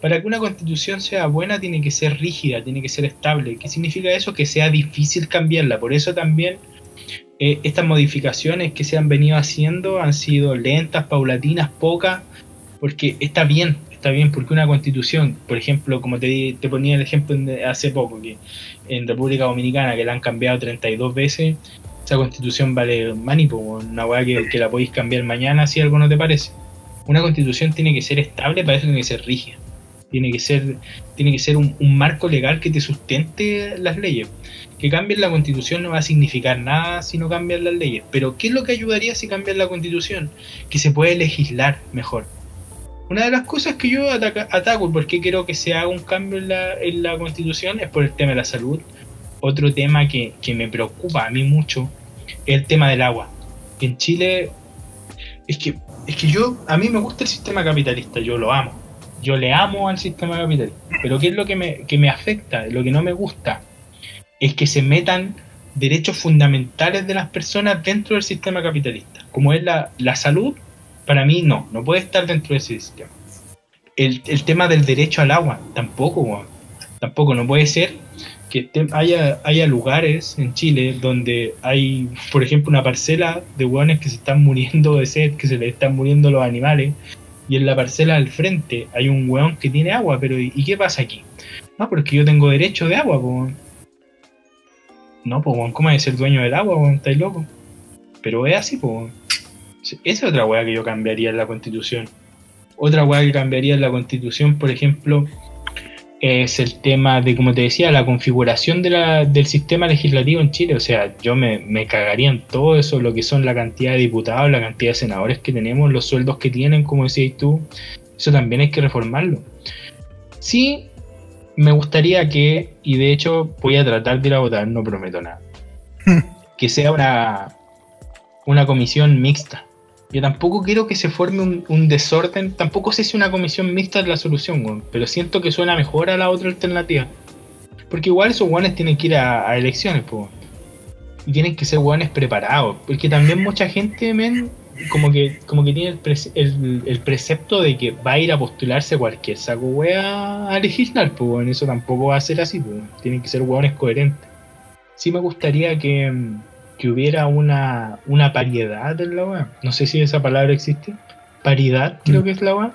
Para que una constitución sea buena, tiene que ser rígida, tiene que ser estable. ¿Qué significa eso? Que sea difícil cambiarla. Por eso también eh, estas modificaciones que se han venido haciendo han sido lentas, paulatinas, pocas, porque está bien, está bien, porque una constitución, por ejemplo, como te, te ponía el ejemplo hace poco, que en República Dominicana, que la han cambiado 32 veces, esa constitución vale manipo, una weá que, que la podéis cambiar mañana si algo no te parece. Una constitución tiene que ser estable, para eso tiene que ser rígida. Tiene que ser, tiene que ser un, un marco legal que te sustente las leyes. Que cambien la constitución no va a significar nada si no cambian las leyes. Pero ¿qué es lo que ayudaría si cambian la constitución? Que se puede legislar mejor. Una de las cosas que yo ataca- ataco, porque quiero que se haga un cambio en la, en la constitución, es por el tema de la salud. Otro tema que, que me preocupa a mí mucho es el tema del agua. En Chile, es que, es que yo, a mí me gusta el sistema capitalista, yo lo amo. Yo le amo al sistema capitalista. Pero ¿qué es lo que me, que me afecta? Lo que no me gusta es que se metan derechos fundamentales de las personas dentro del sistema capitalista. Como es la, la salud, para mí no, no puede estar dentro de ese sistema. El, el tema del derecho al agua, tampoco, weón. tampoco, no puede ser que haya, haya lugares en Chile donde hay, por ejemplo, una parcela de hueones que se están muriendo de sed, que se les están muriendo los animales, y en la parcela al frente hay un hueón que tiene agua, pero ¿y, qué pasa aquí? No, porque yo tengo derecho de agua, po. No, ¿cómo es ser dueño del agua, weón? ¿Estáis loco? Pero es así. Sí, Esa es otra weá que yo cambiaría en la constitución. Otra weá que cambiaría en la constitución, por ejemplo, es el tema de, como te decía, la configuración de la- del sistema legislativo en Chile. O sea, yo me, me cagaría en todo eso, lo que son la cantidad de diputados, la cantidad de senadores que tenemos, los sueldos que tienen, como decías tú. Eso también hay que reformarlo. Sí, me gustaría que, y de hecho voy a tratar de ir a votar, no prometo nada, que sea una, una comisión mixta. Yo tampoco quiero que se forme un, desorden, tampoco sé si una comisión mixta es la solución, weón, pero siento que suena mejor a la otra alternativa. Porque igual esos guanes tienen que ir a, elecciones, pues. Y tienen que ser guanes preparados. Porque también mucha gente, men, como que, como que tiene el, prece- el- el precepto de que va a ir a postularse cualquier saco wea a legislar, pues weón. Eso tampoco va a ser así, pues. Tienen que ser hueones coherentes. Sí me gustaría que, mm, que hubiera una, una paridad en la wea. No sé si esa palabra existe. Paridad, creo Mm. que es la.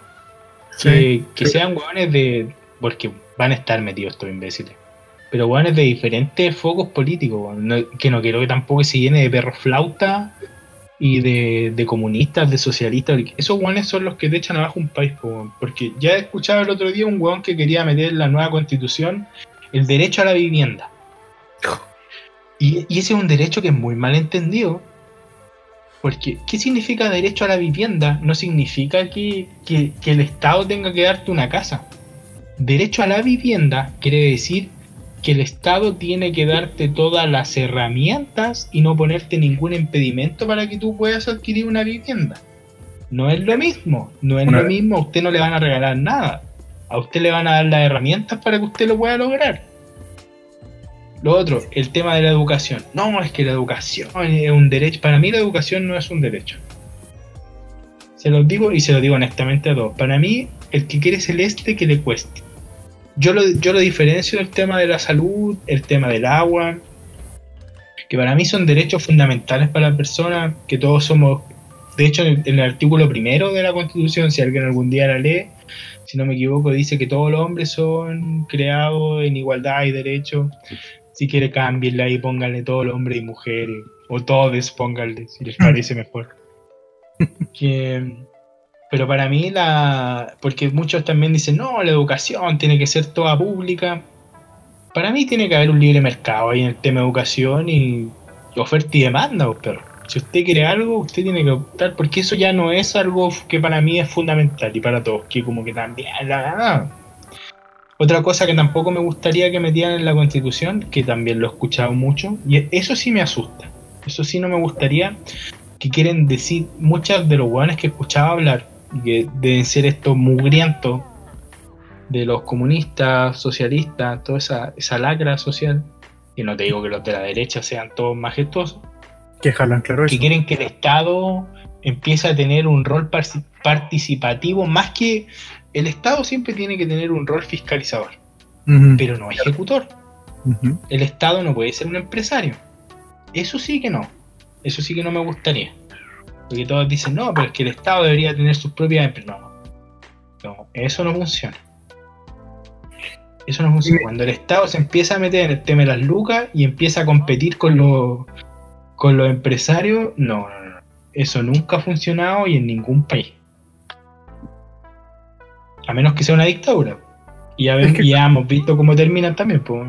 Sí. Que, que sean hueones de. Porque van a estar metidos estos imbéciles. Pero hueones de diferentes focos políticos. No- que no quiero que tampoco se llene de perros flauta y de, de comunistas, de socialistas. Esos hueones son los que te echan abajo un país. Porque ya escuchaba el otro día un hueón que quería meter en la nueva constitución el derecho a la vivienda. Y, y ese es un derecho que es muy mal entendido. Porque, ¿qué significa derecho a la vivienda? No significa que, que- que el Estado tenga que darte una casa. Derecho a la vivienda quiere decir que el Estado tiene que darte todas las herramientas y no ponerte ningún impedimento para que tú puedas adquirir una vivienda. No es lo mismo, no es Una- lo mismo, a usted no le van a regalar nada. A usted le van a dar las herramientas para que usted lo pueda lograr. Lo otro, el tema de la educación. No, es que la educación es un derecho. Para mí la educación no es un derecho. Se los digo y se lo digo honestamente a todos. Para mí, el que quiere celeste, que le cueste. Yo lo, yo lo diferencio del tema de la salud, el tema del agua, que para mí son derechos fundamentales para la persona, que todos somos, de hecho en el, en el artículo primero de la Constitución, si alguien algún día la lee, si no me equivoco, dice que todos los hombres son creados en igualdad y derechos. Si quiere, cámbienla y pónganle todos los hombres y mujeres, o todos pónganle, si les parece mejor. Que, pero para mí, la. Porque muchos también dicen, no, la educación tiene que ser toda pública. Para mí, tiene que haber un libre mercado ahí en el tema de educación y oferta y demanda, perro. Si usted quiere algo, usted tiene que optar, porque eso ya no es algo que para mí es fundamental y para todos, que como que también. La, otra cosa que tampoco me gustaría que metieran en la constitución, que también lo he escuchado mucho, y eso sí me asusta. Eso sí no me gustaría que quieren decir muchas de los hueones que escuchaba hablar, y que deben ser estos mugrientos de los comunistas, socialistas, toda esa, esa lacra social, y no te digo que los de la derecha sean todos majestuosos, Que jalan claro eso. que quieren que el Estado empiece a tener un rol participativo, más que el Estado siempre tiene que tener un rol fiscalizador, pero no ejecutor. El Estado no puede ser un empresario. Eso sí que no. Eso sí que no me gustaría. Porque todos dicen, no, pero es que el Estado debería tener sus propias empresas. No, no, eso no funciona. Eso no funciona. Cuando el Estado se empieza a meter en el tema de las lucas y empieza a competir con los, con los empresarios, no, no, no. Eso nunca ha funcionado y en ningún país. A menos que sea una dictadura. Y ya, Es que- ya hemos visto cómo terminan también, pues.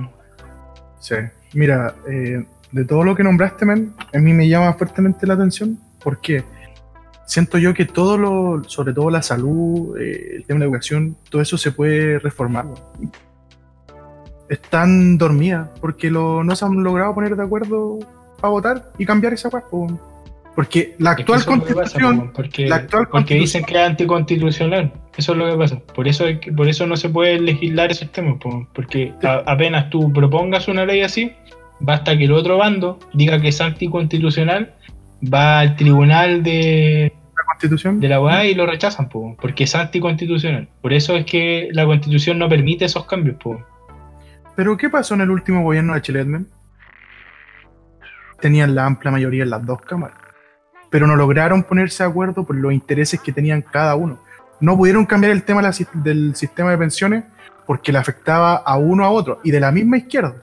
Sí. Mira, eh, de todo lo que nombraste, men, a mí me llama fuertemente la atención porque siento yo que todo lo, sobre todo la salud, eh, el tema de la educación, todo eso se puede reformar. Están dormidas porque lo, no se han logrado poner de acuerdo para votar y cambiar esa po. Porque la actual es que constitución, po, porque, la actual porque dicen que es anticonstitucional. Eso es lo que pasa. Por eso, que- por eso no se puede legislar esos temas. po, porque a- apenas tú propongas una ley así, basta que el otro bando diga que es anticonstitucional, va al tribunal de, la constitución, de la UA y lo rechazan, po, porque es anticonstitucional. Por eso es que la constitución no permite esos cambios. po. Pero ¿qué pasó en el último gobierno de Chile, men? Tenían la amplia mayoría en las dos cámaras. Pero no lograron ponerse de acuerdo por los intereses que tenían cada uno. No pudieron cambiar el tema del sistema de pensiones porque le afectaba a uno a otro y de la misma izquierda.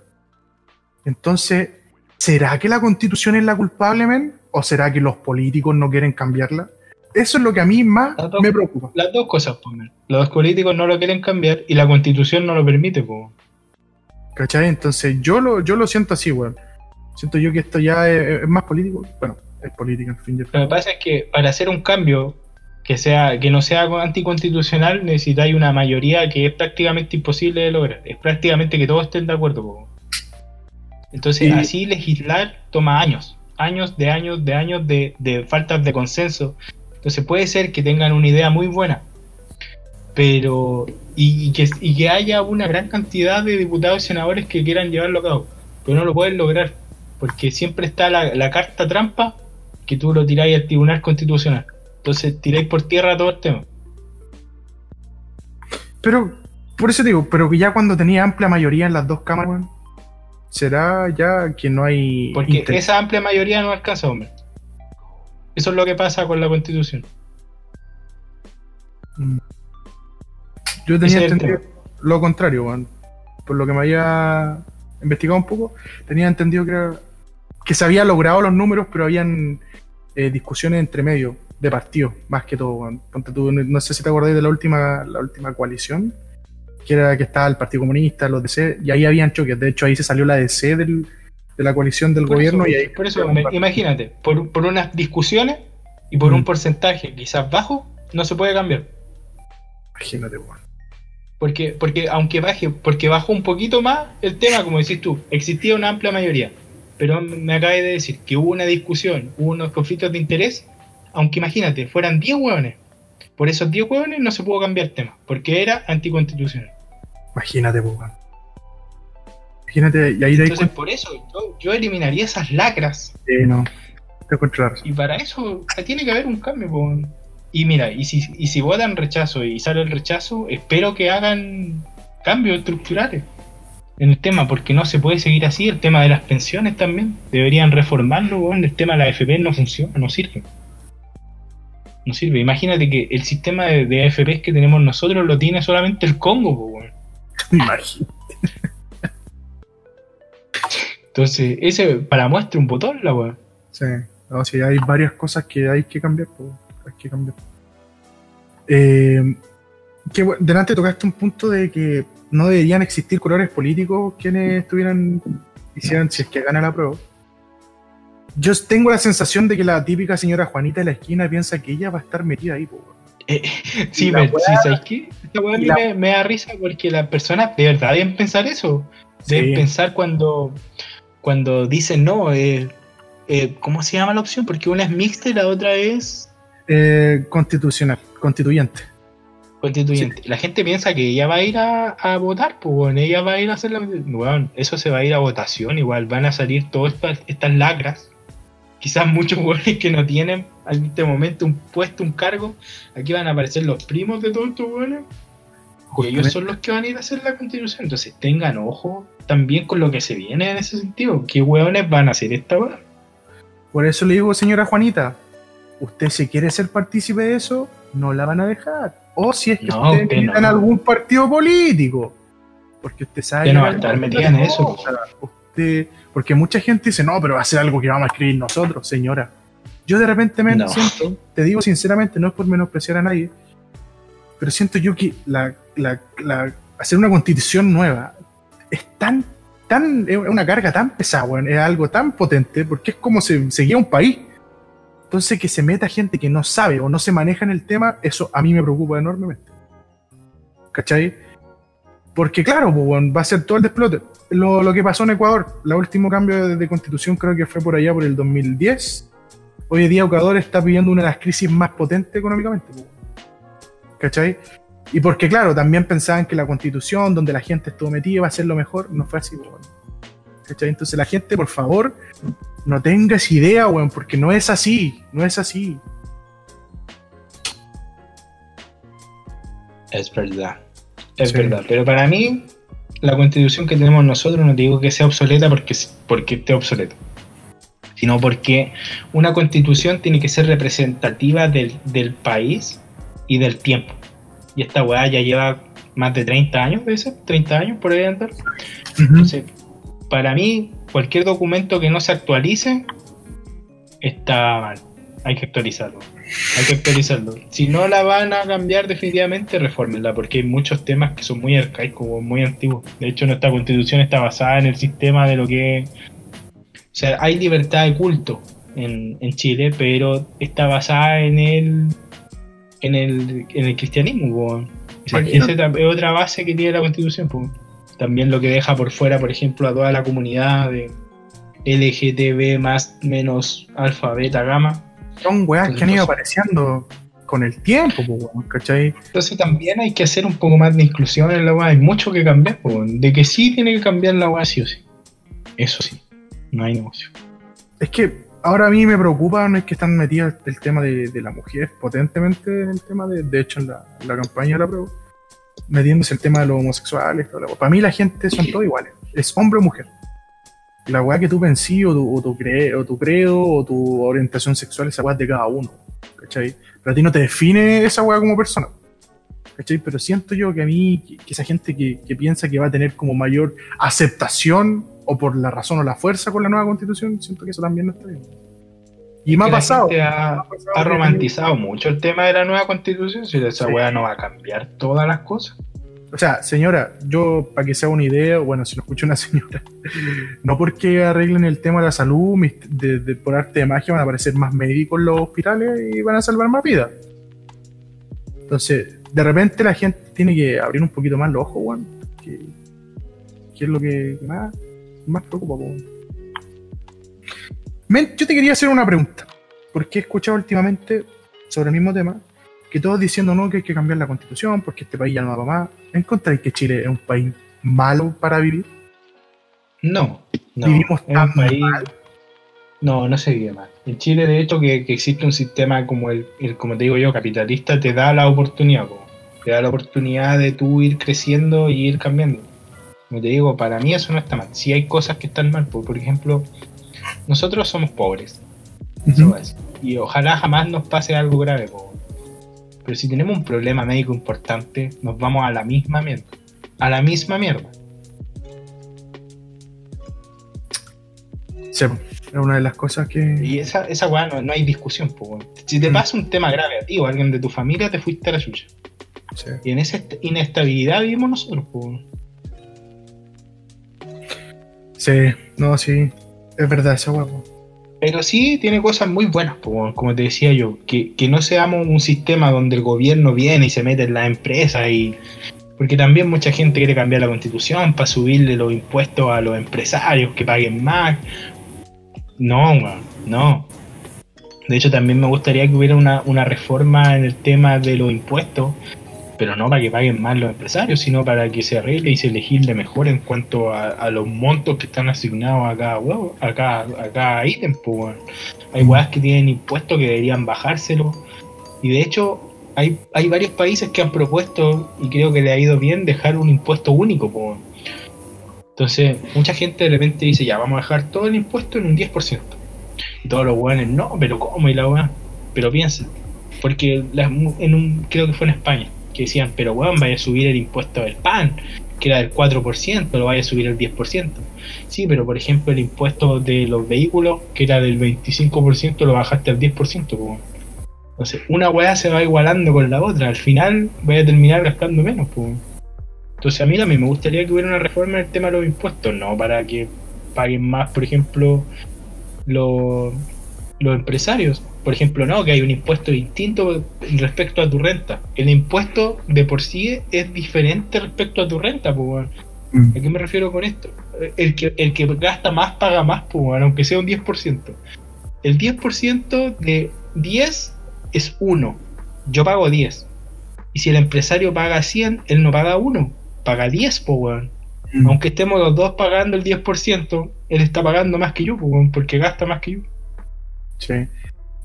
Entonces, ¿será que la constitución es la culpable, men? ¿O será que los políticos no quieren cambiarla? Eso es lo que a mí más dos- me preocupa. Las dos cosas, po, men. los políticos no lo quieren cambiar y la constitución no lo permite. Po. ¿Cachai? Entonces yo lo, yo lo siento así, weón. Siento yo que esto ya es, es más político. Bueno, es política, en fin. Lo que pasa es que para hacer un cambio que sea que no sea anticonstitucional necesitáis una mayoría que es prácticamente imposible de lograr. Es prácticamente que todos estén de acuerdo. po. Entonces, así legislar toma años. Años de años de años de, de faltas de consenso. Entonces puede ser que tengan una idea muy buena. Pero. Y, y que, y que haya una gran cantidad de diputados y senadores que quieran llevarlo a cabo. Pero no lo pueden lograr. Porque siempre está la, la carta trampa que tú lo tiráis al Tribunal Constitucional. Entonces tiráis por tierra todo el tema. Pero, por eso digo, pero que ya cuando tenía amplia mayoría en las dos cámaras, será ya que no hay. Porque esa amplia mayoría no alcanza, hombre. Eso es lo que pasa con la Constitución. Yo ese tenía entendido lo contrario, weón. Por lo que me había investigado un poco, tenía entendido que, era- que se había logrado los números, pero habían eh, discusiones entre medio de partidos, más que todo. tú, no, sé si te acordás de la última, la última coalición, que era que estaba el Partido Comunista, los DC, y ahí habían choques. De hecho, ahí se salió la DC del, de la coalición del Por gobierno eso, y ahí por eso, me- imagínate, por, por unas discusiones y por Mm. un porcentaje quizás bajo, no se puede cambiar. Imagínate, weón. Porque, porque aunque baje, porque bajó un poquito más el tema, como decís tú, existía una amplia mayoría. Pero me acabas de decir que hubo una discusión, hubo unos conflictos de interés, aunque imagínate, fueran 10 hueones. Por esos 10 hueones no se pudo cambiar el tema, porque era anticonstitucional. Imagínate, pues. Imagínate, y ahí Entonces, por eso yo, yo eliminaría esas lacras. que no. Te. Y para eso tiene que haber un cambio. Y mira, y si, y si votan rechazo y sale el rechazo, espero que hagan cambios estructurales en el tema, porque no se puede seguir así. El tema de las pensiones también, deberían reformarlo. weón. El tema de la AFP no funciona, no sirve. No sirve. Imagínate que el sistema de, de AFP que tenemos nosotros lo tiene solamente el Congo. po, weón. Imagínate. Entonces, ese para muestra un botón, la weón. Sí. No, sí, hay varias cosas que hay que cambiar, pues. Hay que cambiar. Eh, que, bueno, delante tocaste un punto de que no deberían existir colores políticos quienes estuvieran hicieran si es que gana la prueba. Yo tengo la sensación de que la típica señora Juanita de la esquina piensa que ella va a estar metida ahí, pues. Sí, Y la pero, weá- sí, ¿sabes qué? Esta weá a mí y la- me, me da risa porque las personas de verdad deben pensar eso. Deben Sí. pensar cuando, cuando dicen no, eh, eh, ¿cómo se llama la opción? Porque una es mixta y la otra es Eh, constitucional, constituyente. constituyente. La gente piensa que ella va a ir a, a votar, pues bueno, ella va a ir a hacer la. Bueno, eso se va a ir a votación, igual van a salir todas estas, estas lacras. Quizás muchos hueones que no tienen en este momento un puesto, un cargo, aquí van a aparecer los primos de todos estos hueones. Y ellos son los que van a ir a hacer la constitución. Entonces tengan ojo también con lo que se viene en ese sentido. ¿Qué hueones van a hacer esta hueá? Por eso le digo, señora Juanita, usted si quiere ser partícipe de eso, no la van a dejar. O si es que No, usted no. en algún partido político. Porque usted sabe Usted que no va a estar metida en eso. Usted, porque mucha gente dice, no, pero va a ser algo que vamos a escribir nosotros, señora. Yo de repente me No. siento, te digo sinceramente, no es por menospreciar a nadie, pero siento yo que la, la- la- hacer una constitución nueva es tan, tan, es una carga tan pesada, weón, es algo tan potente, porque es como se, se guía un país. Entonces que se meta gente que no sabe o no se maneja en el tema, eso a mí me preocupa enormemente. ¿Cachai? Porque claro, pues, va a ser todo el desplote. Lo, lo que pasó en Ecuador, el último cambio de, de constitución creo que fue por allá por el 2010. Hoy en día Ecuador está viviendo una de las crisis más potentes económicamente. ¿Cachai? Y porque claro, también pensaban que la constitución donde la gente estuvo metida iba a ser lo mejor, no fue así. weón. ¿Cachai? Entonces la gente, por favor, no tengas idea, weón, porque no es así, no es así. Es verdad. Es Sí. verdad. Pero para mí, la constitución que tenemos nosotros, no digo que sea obsoleta porque, porque esté obsoleta. Sino porque una constitución tiene que ser representativa del, del país y del tiempo. Y esta weá ya lleva más de 30 años, ¿debe ser? 30 años por ahí andar. Entonces, para mí, cualquier documento que no se actualice está mal. Hay que actualizarlo. Hay que actualizarlo. Si no la van a cambiar definitivamente, refórmenla, porque hay muchos temas que son muy arcaicos, muy antiguos. De hecho, nuestra constitución está basada en el sistema de lo que... O sea, hay libertad de culto en, en Chile, pero está basada en el, en el, en el cristianismo. Esa- es otra base que tiene la constitución. po. También lo que deja por fuera, por ejemplo, a toda la comunidad de LGTB más menos alfa, beta, gamma. Son weas que han ido apareciendo con el tiempo, pues, weón, ¿cachai? Entonces también hay que hacer un poco más de inclusión en la weá. Hay mucho que cambiar, po. de que sí tiene que cambiar la weá sí o sí. Eso sí, no hay negocio. Es que ahora a mí me preocupa, no es que están metidos el tema de, de la mujer potentemente en el tema de, de hecho en la, en la campaña de la prueba, metiéndose el tema de los homosexuales. toda la. Para mí la gente son todos iguales, es hombre o mujer. La weá que tú pensí o tu, o tu, cre- o tu credo o tu orientación sexual, esa weá es de cada uno, ¿cachai? Pero a ti no te define esa weá como persona. ¿Cachai? Pero siento yo que a mí, que, que esa gente que, que piensa que va a tener como mayor aceptación o por la razón o la fuerza con la nueva constitución, siento que eso también no está bien. Y me ha pasado. ha, me ha pasado ha romantizado mucho el tema de la nueva constitución. Si esa Sí. weá no va a cambiar todas las cosas. O sea, señora, yo, para que sea una idea, bueno, si lo escucha una señora, no porque arreglen el tema de la salud, de, por arte de magia van a aparecer más médicos en los hospitales y van a salvar más vidas. Entonces, de repente la gente tiene que abrir un poquito más los ojos, weón. Que, es lo que más, más preocupa, weón. Yo te quería hacer una pregunta, porque he escuchado últimamente sobre el mismo tema que todos diciendo no que hay que cambiar la constitución porque este país ya no va más. ¿Encontráis que Chile es un país malo para vivir? No, no. Vivimos tan país- mal. No, no se vive mal. En Chile, de hecho, que, que existe un sistema como el, el, como te digo yo, capitalista, te da la oportunidad, po. te da la oportunidad de tú ir creciendo y ir cambiando. Como te digo, para mí eso no está mal. Si hay cosas que están mal, po. por ejemplo, nosotros somos pobres, y ojalá jamás nos pase algo grave, po. Pero si tenemos un problema médico importante, nos vamos a la misma mierda. A la misma mierda. Sí, es una de las cosas que. Y esa, esa weá no, no hay discusión, po, weón. Si te Mm. pasa un tema grave a ti o a alguien de tu familia, te fuiste a la chucha. Sí. Y en esa est- inestabilidad vivimos nosotros, po. weón. Sí, no, sí. Es verdad, ese huevo. Pero sí tiene cosas muy buenas, como te decía yo. Que, que no seamos un sistema donde el gobierno viene y se mete en las empresas y. Porque también mucha gente quiere cambiar la constitución para subirle los impuestos a los empresarios que paguen más. No, no. De hecho, también me gustaría que hubiera una, una reforma en el tema de los impuestos, pero no para que paguen más los empresarios, sino para que se arregle y se legisle mejor en cuanto a, a los montos que están asignados a cada huevo, a cada, a cada ítem. pues. Hay huevas que tienen impuestos que deberían bajárselo. Y de hecho, hay, hay varios países que han propuesto, y creo que le ha ido bien, dejar un impuesto único. pues. Entonces, mucha gente de repente dice, ya, vamos a dejar todo el impuesto en un 10%. Y todos los hueones, no, pero ¿cómo? Y la hueá. Pero piensa, porque en un, creo que fue en España, que decían, pero weón, vaya a subir el impuesto del pan, que era del 4%, lo vaya a subir el 10%. Sí, pero por ejemplo el impuesto de los vehículos, que era del 25%, lo bajaste al 10%. pues, weón. Entonces, una weá se va igualando con la otra, al final voy a terminar gastando menos. weón. Entonces a mí también me gustaría que hubiera una reforma en el tema de los impuestos, no para que paguen más, por ejemplo, los, los empresarios. Por ejemplo, no, que hay un impuesto distinto respecto a tu renta. El impuesto de por sí es diferente respecto a tu renta, pues. Mm. ¿A qué me refiero con esto? El que, el que gasta más paga más, pues, aunque sea un 10%. El 10% de 10 es 1. Yo pago 10. Y si el empresario paga 100, él no paga 1, paga 10, pues, weón. Mm. Aunque estemos los dos pagando el 10%, él está pagando más que yo, pues, porque gasta más que yo. Sí.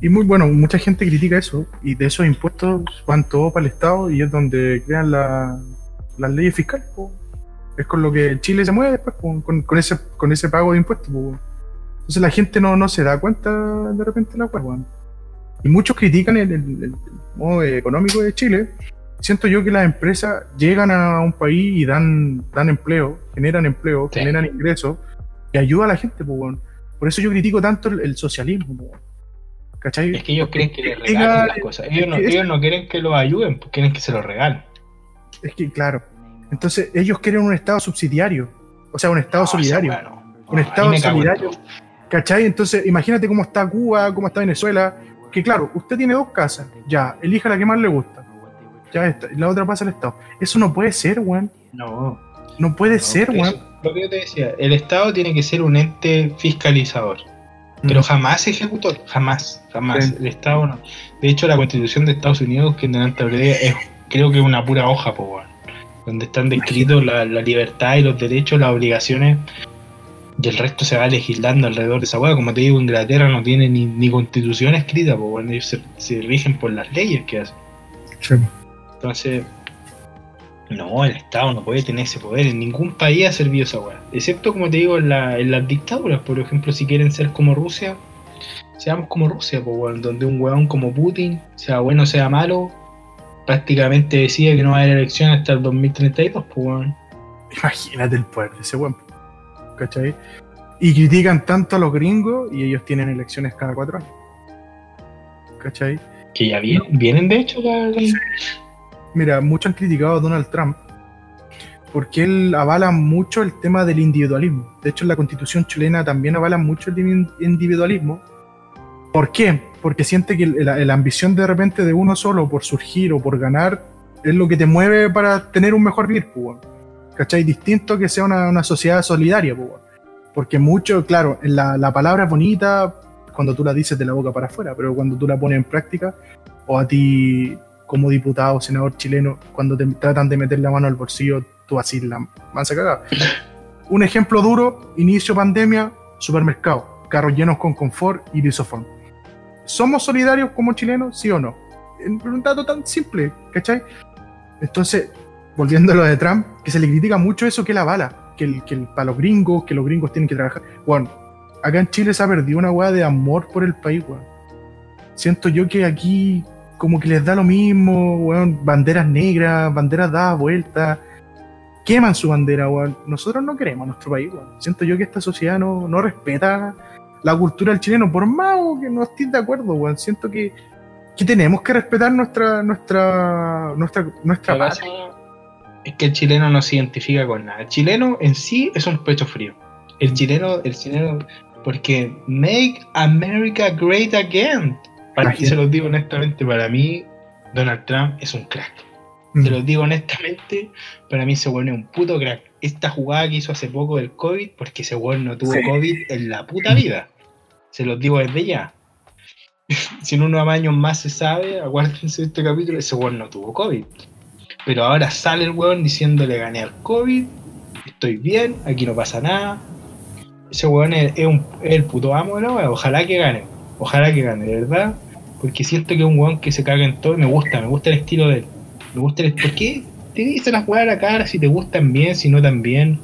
Y muy bueno, mucha gente critica eso, y de esos impuestos van todos para el Estado y es donde crean la- las leyes fiscales. po. Es con lo que Chile se mueve después, po, con, con ese, con ese pago de impuestos. po. Entonces la gente no, no se da cuenta de repente la hueá. Y muchos critican el, el- el modo económico de Chile. Siento yo que las empresas llegan a un país y dan, dan empleo, generan empleo, Sí. generan ingresos y ayuda a la gente. po. Por eso yo critico tanto el, el socialismo. po. ¿Cachai? Es que ellos creen que le Diga- regalen las cosas. Ellos no, ellos no quieren que los ayuden, pues quieren que se los regalen. Es que, claro. Entonces, ellos quieren un Estado subsidiario. O sea, un Estado No, solidario. no. Un No, Estado solidario. ¿Cachai? Entonces, imagínate cómo está Cuba, cómo está Venezuela. Que claro, usted tiene dos casas. Ya, elija la que más le gusta. Ya está. Y la otra pasa al Estado. Eso no puede ser, weón. No, No puede no, ser, weón. Lo que yo te decía, el Estado tiene que ser un ente fiscalizador. Pero jamás ejecutor, jamás, jamás. Sí. El Estado no. De hecho, la Constitución de Estados Unidos, que delante hablé, es creo que una pura hoja, po, donde están descritos la, la libertad y los derechos, las obligaciones, y el resto se va legislando alrededor de esa hueá. Como te digo, Inglaterra no tiene ni, ni constitución escrita, po, ellos se, se rigen por las leyes que hacen. Sí. Entonces, no, el Estado no puede tener ese poder. En ningún país ha servido esa weá. Excepto, como te digo, en, la- en las dictaduras. Por ejemplo, si quieren ser como Rusia, seamos como Rusia, pues, weón, donde un weón como Putin, sea bueno o sea malo, prácticamente decide que no va a haber elecciones hasta el 2032, pues, weón. Imagínate el poder de ese weón. ¿Cachai? Y critican tanto a los gringos y ellos tienen elecciones cada cuatro años. ¿Cachai? Que ya vienen, vienen de hecho, la- la- Mira, muchos han criticado a Donald Trump porque él avala mucho el tema del individualismo. De hecho, en la constitución chilena también avala mucho el divi- individualismo. ¿Por qué? Porque siente que la, ambición de repente de uno solo por surgir o por ganar es lo que te mueve para tener un mejor vivir, pues. ¿cachai? Distinto que sea una, sociedad solidaria, pues, porque mucho, claro, la, la palabra es bonita cuando tú la dices de la boca para afuera, pero cuando tú la pones en práctica, o a ti como diputado, senador chileno, cuando te tratan de meter la mano al bolsillo, tú así la mansa cagada. Un ejemplo duro, inicio pandemia, supermercado, carros llenos con confort y lisofón. ¿Somos solidarios como chilenos, sí o no? Un dato tan simple, ¿cachai? Entonces, volviendo a lo de Trump, que se le critica mucho eso que la bala, que, el, que el- para los gringos, que los gringos tienen que trabajar. Bueno, acá en Chile se ha perdido una weá de amor por el país, weón. Siento yo que aquí como que les da lo mismo, weón, banderas negras, banderas dadas vueltas, queman su bandera, weón. Nosotros no queremos a nuestro país, weón. Siento yo que esta sociedad no, no respeta la cultura del chileno, por más que no estés de acuerdo, weón. Siento que, que tenemos que respetar nuestra, nuestra, nuestra, nuestra patria. es que el chileno no se identifica con nada. El chileno en sí es un pecho frío. El chileno, el chileno, porque Make America Great Again. Para, y se los digo honestamente, para mí, Donald Trump es un crack. Mm. Se los digo honestamente, para mí se vuelve un puto crack. Esta jugada que hizo hace poco del COVID, porque ese weón no tuvo Sí. COVID en la puta vida. Se los digo desde ya. si en unos años más se sabe, aguárdense de este capítulo, ese weón no tuvo COVID. Pero ahora sale el weón diciéndole gané al COVID, estoy bien, aquí no pasa nada. Ese weón es, es un- es el puto amo de la wea, ojalá que gane, ojalá que gane, de verdad. Porque siento que es un weón que se caga en todo y me gusta, me gusta el estilo de él. Me gusta el ¿Por qué? Te dicen las weas a la cara si te gustan bien, si no también.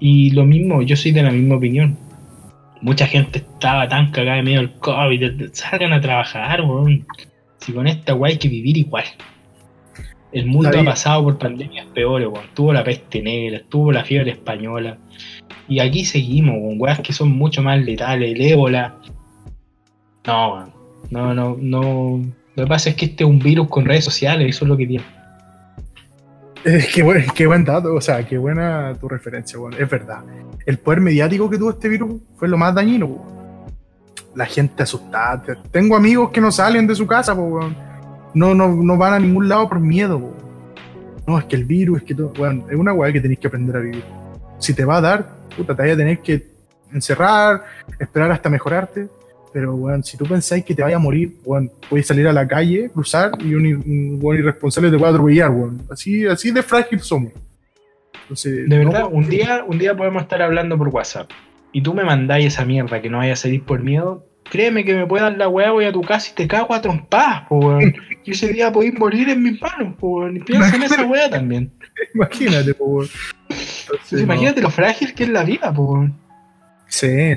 Y lo mismo, yo soy de la misma opinión. Mucha gente estaba tan cagada de medio del COVID. Salgan a trabajar, weón. Si con esta weá hay que vivir igual. El mundo ha pasado por pandemias peores, weón. Tuvo la peste negra, tuvo la fiebre española. Y aquí seguimos, con weas que son mucho más letales. El ébola. No, weón. No, no, no. Lo que pasa es que este es un virus con redes sociales, eso es lo que tiene. Eh, qué, buen, qué buen dato, o sea, qué buena tu referencia, weón. Es verdad. El poder mediático que tuvo este virus fue lo más dañino, weón. La gente asustada. Tengo amigos que no salen de su casa, weón. No, no, no van a ningún lado por miedo. No, es que el virus, es que todo. Weón, es una weá que tenéis que aprender a vivir. Si te va a dar, puta, te vas a tener que encerrar, esperar hasta mejorarte. Pero, weón, si tú pensáis que te vaya a morir, weón, puedes salir a la calle, cruzar y un, un weón irresponsable te puede atropellar, weón. Así, así de frágil somos. Entonces, De no- verdad, un día, un día podemos estar hablando por WhatsApp y tú me mandáis esa mierda que no vaya a salir por miedo. Créeme que me puede dar la weá, voy a tu casa y te cago a trompadas, weón. Y ese día podéis morir en mis manos, weón. Y piensa en esa weá también. imagínate, weón. Entonces, Entonces, no. imagínate lo frágil que es la vida, weón. Sí,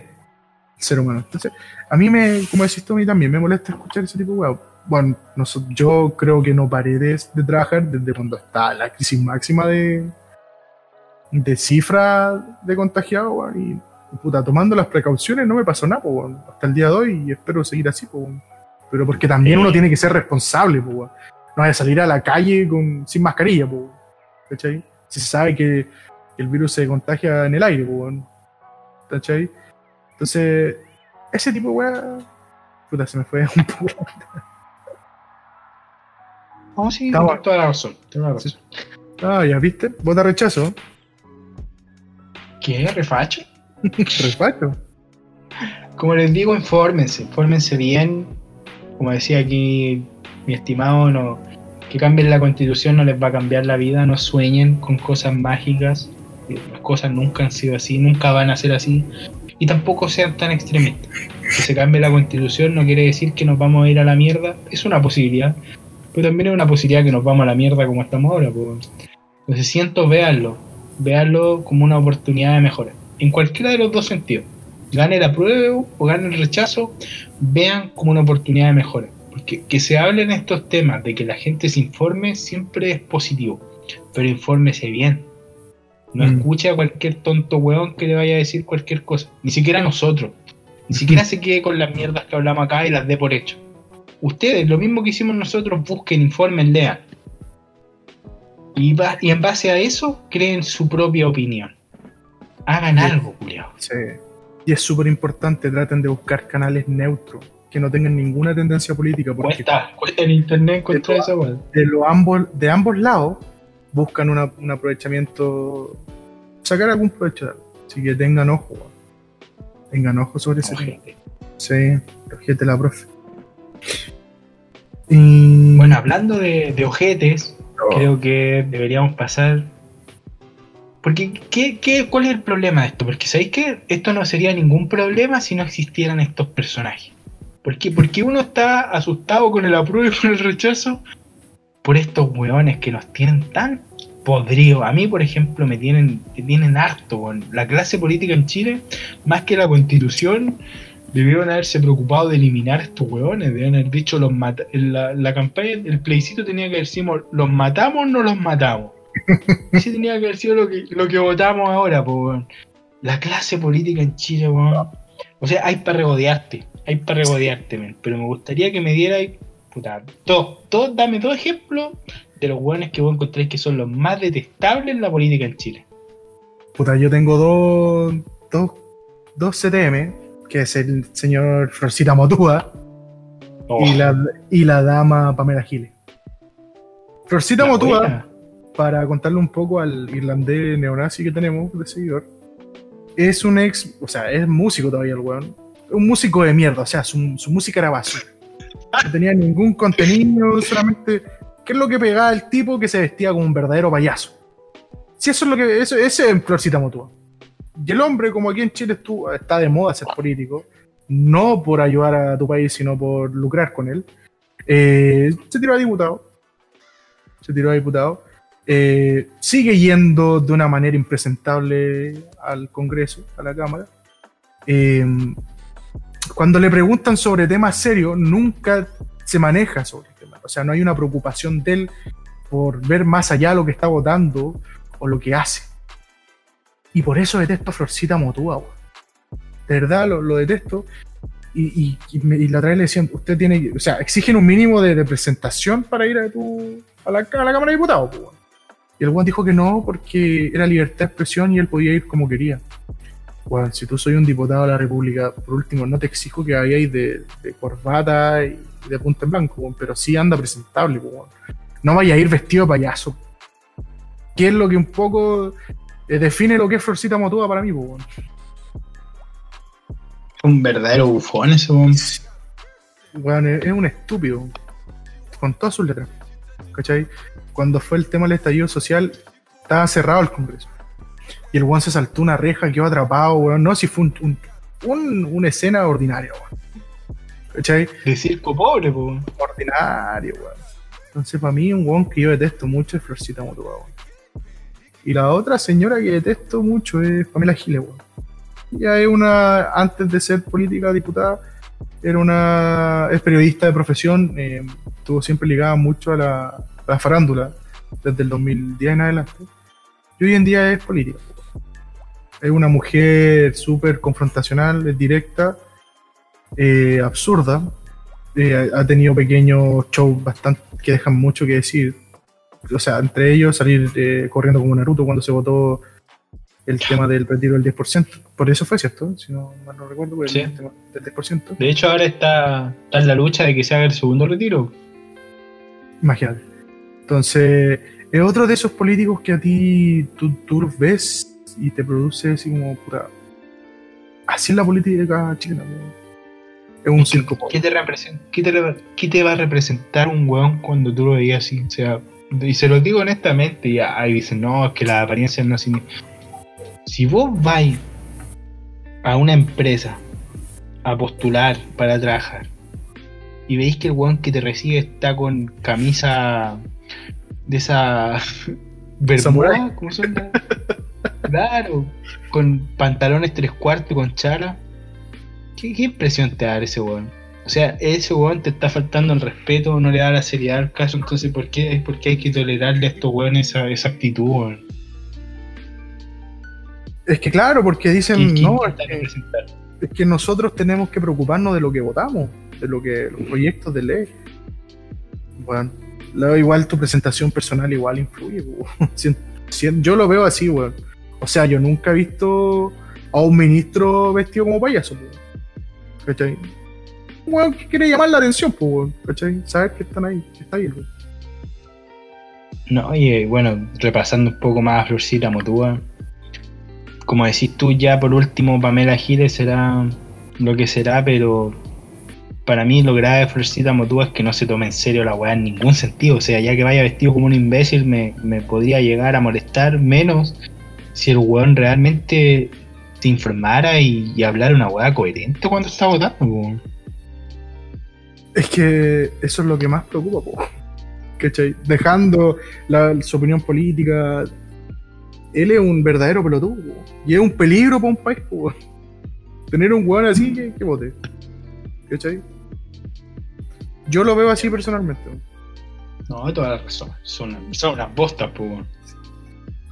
ser humano. Entonces, a mí me, como decís tú, a mí también me molesta escuchar ese tipo de. Bueno, noso- yo creo que no paré de, de trabajar desde cuando está la crisis máxima de, de cifra de contagiados, weón, y puta, tomando las precauciones no me pasó nada, weón, hasta el día de hoy y espero seguir así, weón. pero porque también Sí. uno tiene que ser responsable, po, weón. no vaya a salir a la calle con, sin mascarilla, weón, ¿cachai? Si se sabe que el virus se contagia en el aire, weón, ¿cachai? Entonces, ese tipo de weá, puta, se me fue un poco. No, sí, Estaba- toda la razón. tienes la razón. Ah, ya viste, vota rechazo, ¿Qué? ¿Refacho? respeto. Como les digo, infórmense, infórmense bien. Como decía aquí mi estimado, no, que cambien la constitución no les va a cambiar la vida, no sueñen con cosas mágicas. eh, Las cosas nunca han sido así, nunca van a ser así. Y tampoco sean tan extremistas. Que se cambie la constitución no quiere decir que nos vamos a ir a la mierda. Es una posibilidad. Pero también es una posibilidad que nos vamos a la mierda como estamos ahora. pues. Entonces siento, véanlo. Véanlo como una oportunidad de mejora. En cualquiera de los dos sentidos gane el apruebo o gane el rechazo, vean como una oportunidad de mejora. Porque que se hablen estos temas, de que la gente se informe, siempre es positivo. Pero infórmese bien. No Mm. escuche a cualquier tonto hueón que le vaya a decir cualquier cosa. Ni siquiera a nosotros. Ni siquiera se quede con las mierdas que hablamos acá y las dé por hecho. Ustedes, lo mismo que hicimos nosotros, busquen, informen, lean. Y, va- y en base a eso creen su propia opinión. Hagan Sí. algo, culiao. Sí. Y es súper importante, traten de buscar canales neutros, que no tengan ninguna tendencia política, porque Cuesta, cuesta en internet encontrar esa de, lo ambos, de ambos lados buscan una- un aprovechamiento, sacar algún provecho. de algo. Así que tengan ojo, tengan ojo sobre ese. Ojete. Sí, ojete la profe. Y Bueno, hablando de, de ojetes, Oh. creo que deberíamos pasar. Porque, ¿qué, qué, ¿cuál es el problema de esto? Porque sabéis que esto no sería ningún problema si no existieran estos personajes. ¿Por qué? Porque uno está asustado con el apruebo y con el rechazo por estos weones que nos tienen tan podridos. A mí, por ejemplo, me tienen, me tienen harto. weón. La clase política en Chile, más que la constitución, debieron haberse preocupado de eliminar estos hueones, debieron haber dicho los mata la, la campaña, el plebiscito tenía que haber sido los matamos o no los matamos. Ese tenía que haber sido lo que, lo que votamos ahora. La clase política en Chile, weón. O sea, hay para regodearte, hay para regodearte, men. Pero me gustaría que me dierais, puta, todo, todo, dame dos ejemplos de los hueones que vos encontráis que son los más detestables en la política en Chile. Puta, yo tengo dos, dos, dos CTM, que es el señor Florcita Motúa Oh, y, la, y la dama Pamela Giles. Florcita la Motúa, buena. para contarle un poco al irlandés neonazi que tenemos de seguidor, es un ex, o sea, es músico todavía el weón. Un músico de mierda, o sea, su, su música era basura. No tenía ningún contenido, solamente. ¿Qué es lo que pegaba el tipo que se vestía como un verdadero payaso? Si eso es lo que. Eso, ese es Florcita Motúa. Y el hombre, como aquí en Chile estuvo- está de moda ser político, no por ayudar a tu país, sino por lucrar con él, eh, se tiró a diputado. Se tiró a diputado. Eh, sigue yendo de una manera impresentable al Congreso, a la Cámara. Eh, cuando le preguntan sobre temas serios, nunca se maneja sobre el tema. O sea, no hay una preocupación de él por ver más allá lo que está votando o lo que hace. Y por eso detesto a Florcita Motúa, weón. De verdad, lo, detesto. Y, la otra vez le decían, usted tiene, o sea, exigen un mínimo de representación para ir a, tu, a, la, Cámara de Diputados, pues. Y el weón dijo que no, porque era libertad de expresión y él podía ir como quería. Weón, si tú soy un diputado de la República, por último, no te exijo que vayáis de, de corbata y de punta en blanco, pero sí anda presentable, pues. No vaya a ir vestido de payaso. Que es lo que un poco eh, define lo que es Florcita Motúa para mí, pues. Un verdadero bufón ese weón. Es un estúpido. Con todas sus letras. ¿Cachai? Cuando fue el tema del estallido social, estaba cerrado el Congreso. Y el weón se saltó una reja, quedó atrapado, weón. No, si fue un, un- un- una escena ordinaria, weón. ¿Cachai? De circo pobre, po. weón. Ordinario, weón. Entonces, para mí, un weón que yo detesto mucho es Florcita weón. Y la otra señora que detesto mucho es Pamela Giles, weón. Ya es una, antes de ser política diputada, era una, es periodista de profesión, eh, estuvo siempre ligada mucho a la, a la farándula, desde el 2010 en adelante. Y hoy en día es política. Es una mujer súper confrontacional, es directa, eh, absurda, eh, ha tenido pequeños shows bastante que dejan mucho que decir. O sea, entre ellos salir eh, corriendo como Naruto cuando se votó el tema del retiro del 10%. Por eso fue, ¿cierto? Si no mal no recuerdo, por el Sí. tema del 10%. De hecho, ahora está, está en la lucha de que se haga el segundo retiro. Imagínate. Entonces, es otro de esos políticos que a ti tú, tú ves y te produce así como puta. Así es la política chilena. Es un circo. ¿Qué te, representa, qué, te, qué te va a representar un weón cuando tú lo veías así? O sea, y se lo digo honestamente, y ahí dicen, no, es que las apariencias no significan. Si vos vais a una empresa a postular para trabajar y veis que el weón que te recibe está con camisa de esa bermuda. ¿cómo son? claro, con pantalones tres cuartos, con chala. ¿Qué, qué impresión te da ese weón? O sea, ese weón te está faltando el respeto, no le da la seriedad al caso, entonces ¿por qué, por qué hay que tolerarle a estos weones esa, esa actitud, weón? Es que claro, porque dicen, ¿Qué- qué no, es que, es que nosotros tenemos que preocuparnos de lo que votamos, de lo que los proyectos de ley. Bueno, Luego, igual tu presentación personal igual influye. yo lo veo así, weón. O sea, yo nunca he visto a un ministro vestido como payaso, po. ¿cachai? Weón que quiere llamar la atención, pues, weón. ¿cachai? Saber que están ahí, que está ahí, weón. No, y eh, bueno, repasando un poco más a Florcita Motúa. Como decís tú, ya por último, Pamela Giles será lo que será, pero para mí lo grave de Florcita Motúa es que no se tome en serio la weá en ningún sentido. O sea, ya que vaya vestido como un imbécil, me, me podría llegar a molestar menos si el weón realmente se informara y, y hablara una weá coherente cuando está votando. Es que eso es lo que más preocupa, po. ¿cachai? Dejando la- su opinión política. Él es un verdadero pelotudo, y es un peligro para un país, po. Tener un weón así que, que vote. ¿cachai? Yo lo veo así personalmente. No, toda la razón. Son, son unas bostas, po.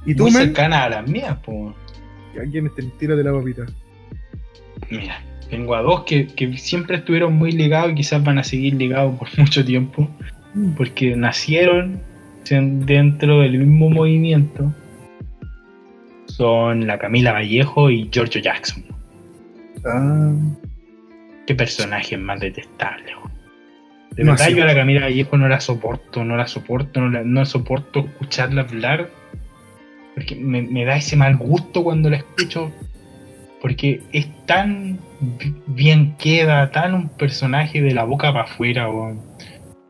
¿Y tú, Muy men? cercanas a las mías, po. weón. ¿A quién te tira de la papita? Mira, tengo a dos que, que siempre estuvieron muy ligados y quizás van a seguir ligados por mucho tiempo, porque nacieron dentro del mismo movimiento. Son la Camila Vallejo y Giorgio Jackson. Ah, Qué personaje más detestable. De No, verdad yo a la Camila Vallejo no la soporto, no la soporto, no, la- no soporto escucharla hablar. Porque me, me da ese mal gusto cuando la escucho. Porque es tan bi- bien queda, tan un personaje de la boca para afuera.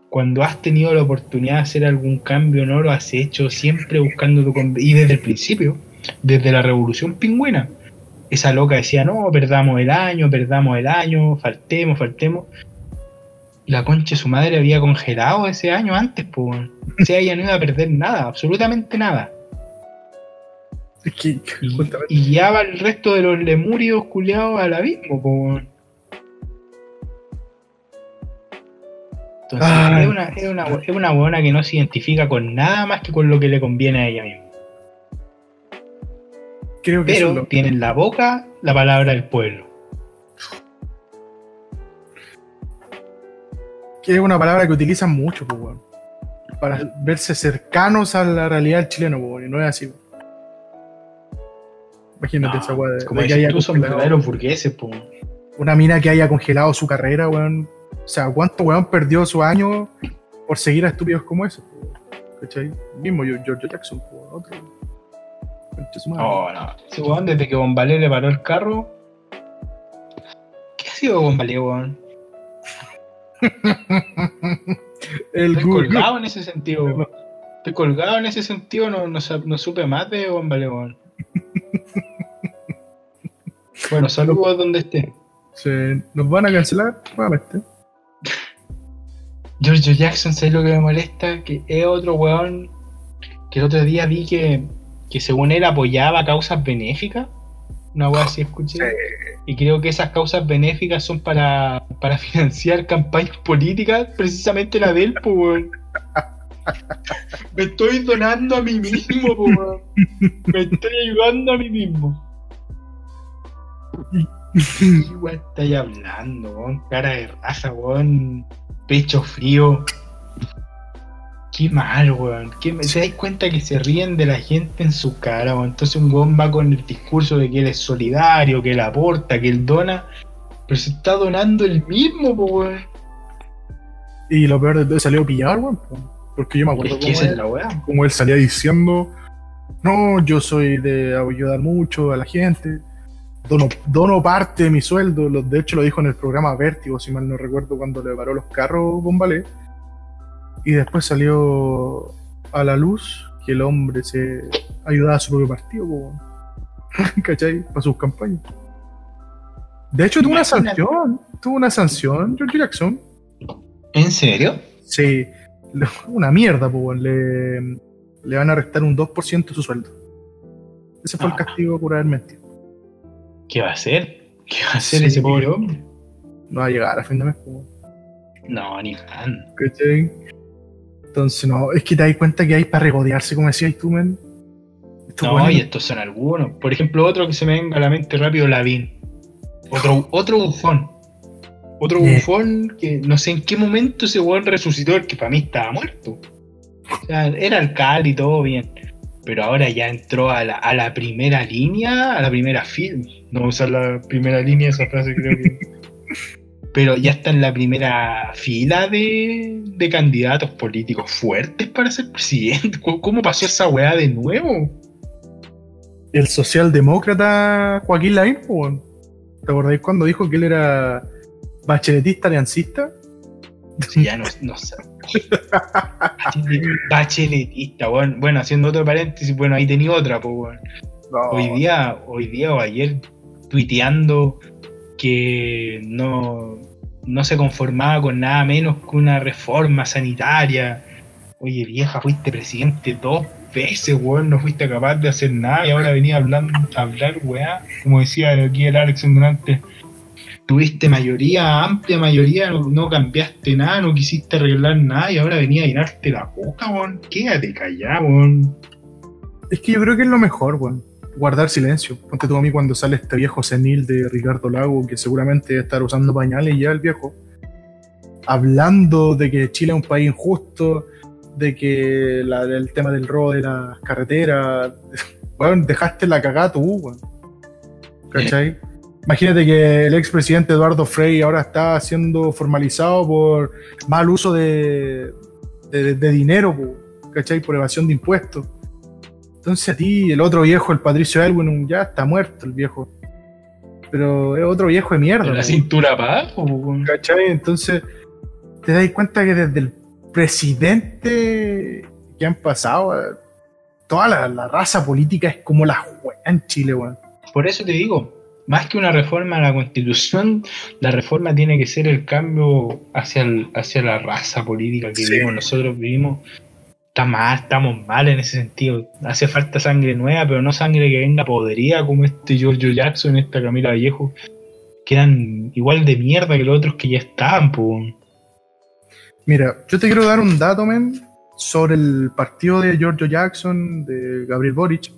Cuando has tenido la oportunidad de hacer algún cambio, no lo has hecho, siempre buscando tu... Y desde el principio, desde la revolución pingüina esa loca decía, no, perdamos el año, perdamos el año, faltemos, faltemos. La concha de su madre había congelado ese año antes, pues. O sea, ella no iba a perder nada, absolutamente nada. es que, Y, y guiaba el resto de los lemurios culiados al abismo, pues. Entonces, Ay. es una, es, una, es una buena que no se identifica con nada más que con lo que le conviene a ella misma. creo que Pero es lo- tiene en la boca la palabra del pueblo. Que es una palabra que utilizan mucho, pues, weón. Para verse cercanos a la realidad del chileno, pues, weón, y no es así. weón. Imagínate No, esa de, como de que haya tú, son verdaderos burgueses, pues. una mina que haya congelado su carrera, weón. O sea, ¿cuánto weón perdió su año por seguir a estúpidos como esos? weón? ¿Cachai? Mismo George Jackson, po, otro. Oh, no. Ese weón, desde que Bombalé le paró el carro. ¿Qué ha sido Bombalé, weón? El Estoy Google. colgado en ese sentido. Estoy colgado en ese sentido, no, no, no supe más de Bombalé, weón. Bueno, saludos donde esté. Se- nos van a cancelar nuevamente. Giorgio Jackson, ¿sabes lo que me molesta? Que es otro weón que el otro día vi que, que según él apoyaba causas benéficas. Una weá así escuché. Sí. Y creo que esas causas benéficas son para, para financiar campañas políticas, precisamente la de él. Me estoy donando a mí mismo, po. Me estoy ayudando a mí mismo. ¿Qué estáis hablando, weón? Cara de raza, weón. Pecho frío. Qué mal, weón. ¿Qué me- ¿Se dais cuenta que se ríen de la gente en su cara, weón? Entonces un weón va con el discurso de que él es solidario, que él aporta, que él dona. Pero se está donando el mismo, weón. Y lo peor de todo salió pillado, weón. po. Porque yo me acuerdo Es que cómo, él, cómo él salía diciendo: No, yo soy de ayudar mucho a la gente. Dono, dono parte de mi sueldo. Lo- De hecho, lo dijo en el programa Vértigo, si mal no recuerdo, cuando le paró los carros Bombalé. Y después salió a la luz que el hombre se ayudaba a su propio partido. ¿cachai? Para sus campañas. De hecho, tuvo una sanción. Tuvo una sanción, George Jackson. ¿En serio? Sí, una mierda, po, weón. le, le van a restar un 2% de su sueldo. Ese fue el Ah. castigo por haber mentido. ¿Qué va a hacer? ¿Qué va a hacer Sí. ese pobre hombre? No va a llegar a fin de mes, po, weón. No, ni man. ¿cachai? Entonces, no, es que te das cuenta que hay para regodearse, como decías tú, men. No, y estos son algunos. Por ejemplo, otro que se me venga a la mente rápido, Lavín. Otro, otro bufón. Otro Yeah. bufón que no sé en qué momento ese weón resucitó, el que para mí estaba muerto. O sea, era alcalde y todo bien. Pero ahora ya entró a la, a la primera línea, a la primera fila. No usar la primera línea, esa frase creo que. Pero ya está en la primera fila de, de candidatos políticos fuertes para ser presidente. ¿Cómo- ¿Cómo pasó esa weá de nuevo? El socialdemócrata Joaquín Lavín. ¿te acordáis cuando dijo que él era bacheletista aliancista? Sí, ya no, no sé. Bacheletista. Bueno, haciendo otro paréntesis, bueno, ahí tenía otra, pues. Hoy día, hoy día o ayer, tuiteando que no, no se conformaba con nada menos que una reforma sanitaria. Oye, vieja, fuiste presidente dos veces, weón, no fuiste capaz de hacer nada y ahora venía hablando, a hablar, weá. Como decía aquí el Alex antes, tuviste mayoría, amplia mayoría, no, no cambiaste nada, no quisiste arreglar nada y ahora venía a llenarte la boca, weón. Quédate callado, weón. Es que yo creo que es lo mejor, weón. Guardar silencio. Ponte tú a mí cuando sale este viejo senil de Ricardo Lago, que seguramente debe estar usando pañales ya el viejo. Hablando de que Chile es un país injusto, de que el tema del robo de las carreteras. Weón, dejaste la cagada tú, weón. ¿Cachai? Imagínate que el expresidente Eduardo Frei ahora está siendo formalizado por mal uso de, de, dinero, ¿cachai? Por evasión de impuestos. Entonces a ti, el otro viejo, el Patricio Elwin, ya está muerto el viejo. Pero es otro viejo de mierda. La cintura para abajo. ¿Cachai? Entonces te das cuenta que desde el presidente que han pasado, eh, toda la, la raza política es como la juega en Chile, weón. Por eso te digo, más que una reforma a la constitución, la reforma tiene que ser el cambio hacia, el- hacia la raza política que Sí. vivimos. Nosotros vivimos, está mal, estamos mal en ese sentido. Hace falta sangre nueva, pero no sangre que venga podrida como este Giorgio Jackson, esta Camila Vallejo, que eran igual de mierda que los otros que ya estaban, pues. Mira, yo te quiero dar un dato, men, sobre el partido de Giorgio Jackson, de Gabriel Boric,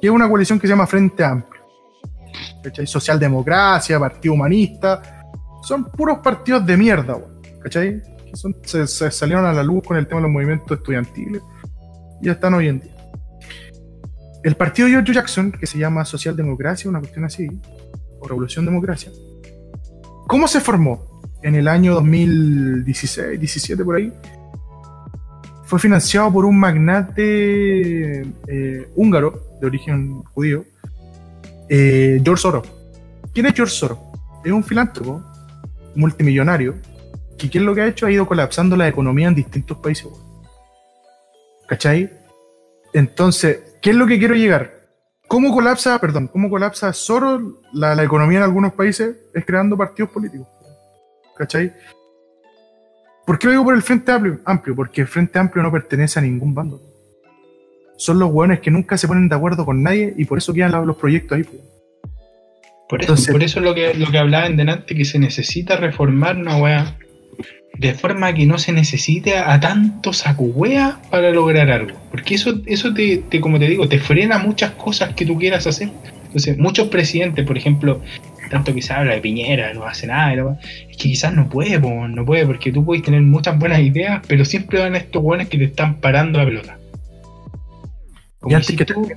que es una coalición que se llama Frente Amplio. ¿Cachai? Socialdemocracia, Partido Humanista. Son puros partidos de mierda. ¿Cachai? Son- se, se salieron a la luz con el tema de los movimientos estudiantiles y están hoy en día. El partido de Giorgio Jackson, que se llama Socialdemocracia, una cuestión así, o Revolución Democracia, ¿cómo se formó? en el año 2016, 17 por ahí, fue financiado por un magnate eh, húngaro de origen judío, eh, George Soros. ¿Quién es George Soros? Es un filántropo multimillonario que ¿qué es lo que ha hecho? Ha ido colapsando la economía en distintos países. ¿Cachai? Entonces, ¿qué es lo que quiero llegar? ¿Cómo colapsa, perdón, cómo colapsa Soros la, la economía en algunos países? Es creando partidos políticos. ¿Cachai? ¿Por qué lo digo por el Frente Amplio? Amplio? Porque el Frente Amplio no pertenece a ningún bando. Son los hueones que nunca se ponen de acuerdo con nadie y por eso quedan los, proyectos ahí. po. Por eso, Entonces- por eso lo que, lo que hablaba en delante, que se necesita reformar una weá de forma que no se necesite a tanto saco wea para lograr algo. Porque eso, eso te, te, como te digo, te frena muchas cosas que tú quieras hacer. Entonces, muchos presidentes, por ejemplo, tanto que se habla de Piñera, no hace nada, y es que quizás no puede, po, no puede, porque tú puedes tener muchas buenas ideas, pero siempre van estos weones que te están parando la pelota. Y Como antes si que tú-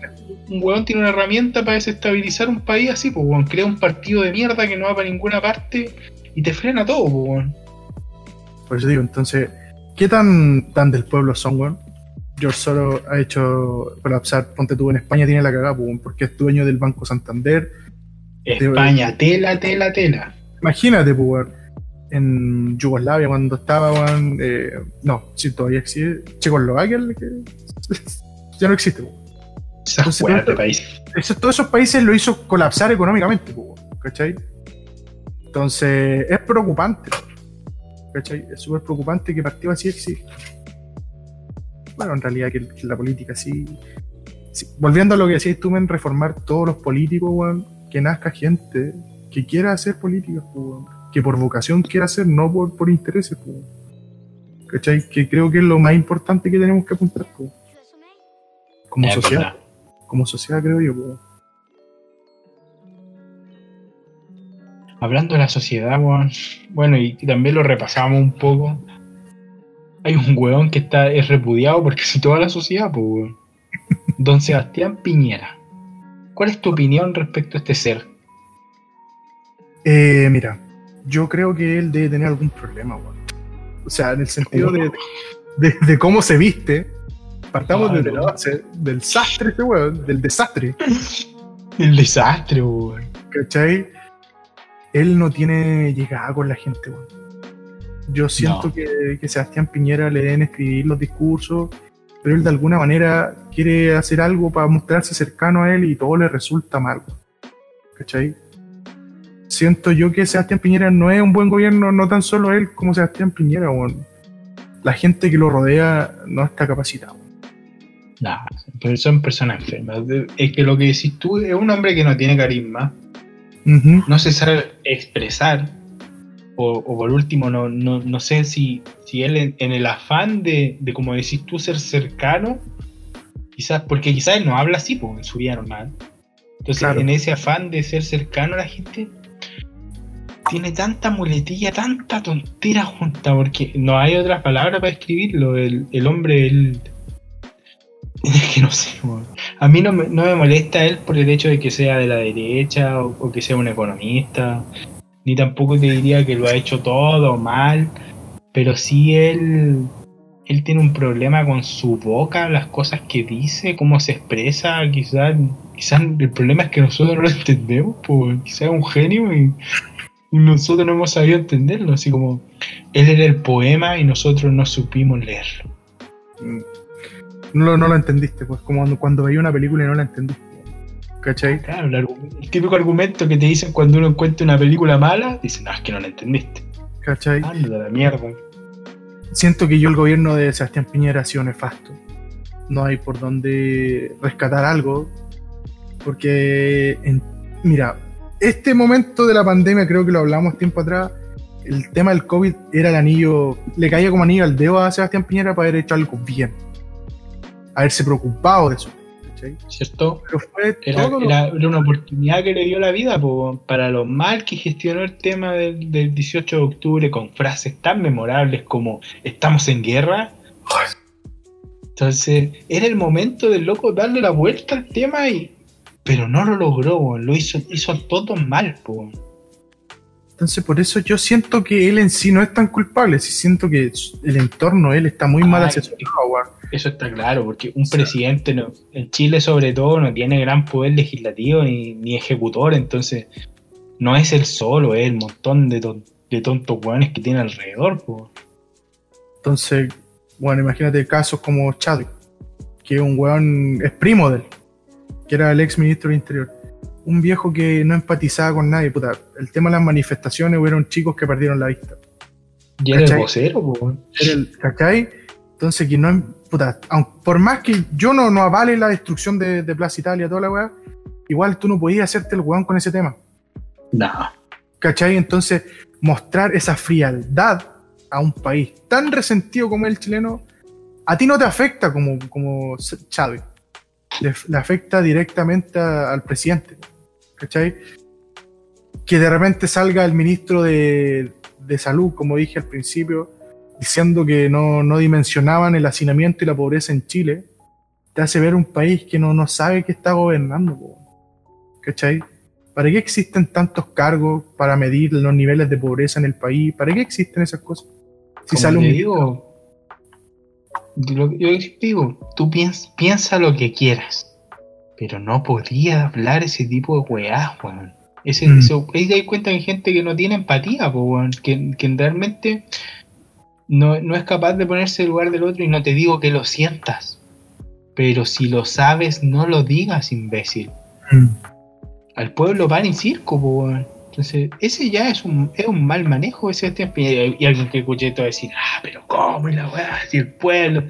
un huevón tiene una herramienta para desestabilizar un país así, pues crea un partido de mierda que no va para ninguna parte y te frena todo, pues. Por eso digo, entonces, ¿qué tan, tan del pueblo son, weón? George Soros ha hecho colapsar, ponte tú en España tiene la cagada, weón, porque es dueño del Banco Santander. España, tela, tela, tela. Imagínate, pues, weón, en Yugoslavia cuando estaba, weón, eh, no, sí, todavía existe, Checoslovaquia, que- ya no existe. Esas Entonces, de país. Eso- todos esos países lo hizo colapsar económicamente, weón, ¿cachai? Entonces, es preocupante, ¿cachai? Es súper preocupante que partidos así existan. Bueno, en realidad que, que la política sí, sí. Volviendo a lo que decías tú, men, reformar todos los políticos, weón, que nazca gente que quiera hacer política, po, weón, que por vocación quiera hacer, no por, por intereses, weón. ¿cachai? Que creo que es lo más importante que tenemos que apuntar, po, como Es sociedad verdad. como sociedad, creo yo. po. Hablando de la sociedad, weón, bueno, y también lo repasamos un poco. hay un weón que está es repudiado porque si toda la sociedad, pues weón. Don Sebastián Piñera. ¿Cuál es tu opinión respecto a este ser? Eh, mira, yo creo que él debe tener algún problema, weón. O sea, en el sentido de, de- de cómo se viste. Partamos desde la base del sastre, este weón, del desastre, El desastre, weón. ¿cachai? Él no tiene llegada con la gente, weón. Yo siento No. que, que Sebastián Piñera le deben escribir los discursos, pero él de alguna manera quiere hacer algo para mostrarse cercano a él y todo le resulta mal. ¿cachai? Siento yo que Sebastián Piñera no es un buen gobierno, no tan solo él como Sebastián Piñera, weón. La gente que lo rodea no está capacitada. Nah, pero son personas enfermas. Es que lo que decís tú es un hombre que no tiene carisma, No se sabe expresar, o, o por último, no, no, no sé si, si él en, en el afán de, de, como decís tú, ser cercano, quizás, porque quizás él no habla así pues, en su vida normal. Entonces, Claro. en ese afán de ser cercano a la gente, tiene tanta muletilla, tanta tontera junta, porque no hay otras palabras para escribirlo. El, el hombre, el. Es que no sé. A mí no me, no me molesta él por el hecho de que sea de la derecha o, que sea un economista, ni tampoco te diría que lo ha hecho todo mal, pero sí él, él tiene un problema con su boca, las cosas que dice, cómo se expresa, quizás quizás el problema es que nosotros no lo entendemos, quizás es un genio y, y nosotros no hemos sabido entenderlo, así como él era el poema y nosotros no supimos leerlo. No, lo- no lo entendiste, pues como cuando, cuando veía una película y no la entendiste. ¿Cachai? Claro, el, el típico argumento que te dicen cuando uno encuentra una película mala, dicen, no, es que no la entendiste. ¿Cachai? Anda la mierda. Siento que yo el gobierno de Sebastián Piñera ha sido nefasto. No hay por dónde rescatar algo. Porque, en- mira, este momento de la pandemia, creo que lo hablamos tiempo atrás, el tema del COVID era el anillo, le caía como anillo al dedo a Sebastián Piñera para haber hecho algo bien. Haberse preocupado de eso. ¿Cierto? Pero fue Era, una oportunidad que le dio la vida po, para lo mal que gestionó el tema del, del 18 de octubre con frases tan memorables como estamos en guerra. Entonces, era el momento del loco darle la vuelta al tema y. Pero no lo logró, po, lo hizo, hizo todo mal, po. Entonces, por eso yo siento que él en sí no es tan culpable. Sí siento que el entorno, él está muy mal Ay, asesorado, weón. Eso está claro, porque un presidente no, en Chile sobre todo no tiene gran poder legislativo ni, ni ejecutor, entonces no es él solo, es el montón de, ton- de tontos hueones que tiene alrededor. po. Entonces, bueno, imagínate casos como Chadwick, que es un weón, es primo de él, que era el ex ministro del Interior. Un viejo que no empatizaba con nadie, puta. El tema de las manifestaciones hubieron chicos que perdieron la vista. Y era el vocero, po. Era el, ¿Cachai? Entonces, que no, puta, aun- por más que yo no, no avale la destrucción de, de Plaza Italia, toda la weá, igual tú no podías hacerte el weón con ese tema. No. ¿Cachai? Entonces, mostrar esa frialdad a un país tan resentido como el chileno, a ti no te afecta como, como Chávez. Le, le afecta directamente a- al presidente. ¿Cachai? Que de repente salga el ministro de, de Salud, como dije al principio, diciendo que no, no dimensionaban el hacinamiento y la pobreza en Chile, te hace ver un país que no, no sabe qué está gobernando. po. ¿Cachai? ¿Para qué existen tantos cargos para medir los niveles de pobreza en el país? ¿Para qué existen esas cosas? Si Como sale un digo, lo- yo digo, tú piens- piensa lo que quieras, pero no podía hablar ese tipo de weás, weón. Ese, Mm. ese- ahí te das cuenta que hay gente que no tiene empatía, po, weón, que, que realmente no, no es capaz de ponerse en el lugar del otro y no te digo que lo sientas, pero si lo sabes, no lo digas, imbécil. Mm. Al pueblo van y circo, po, weón. Entonces, ese ya es un, es un mal manejo de Sebastián Piñera. Y alguien que escuche todo decir, ah, pero ¿cómo? Y la weá, si el pueblo.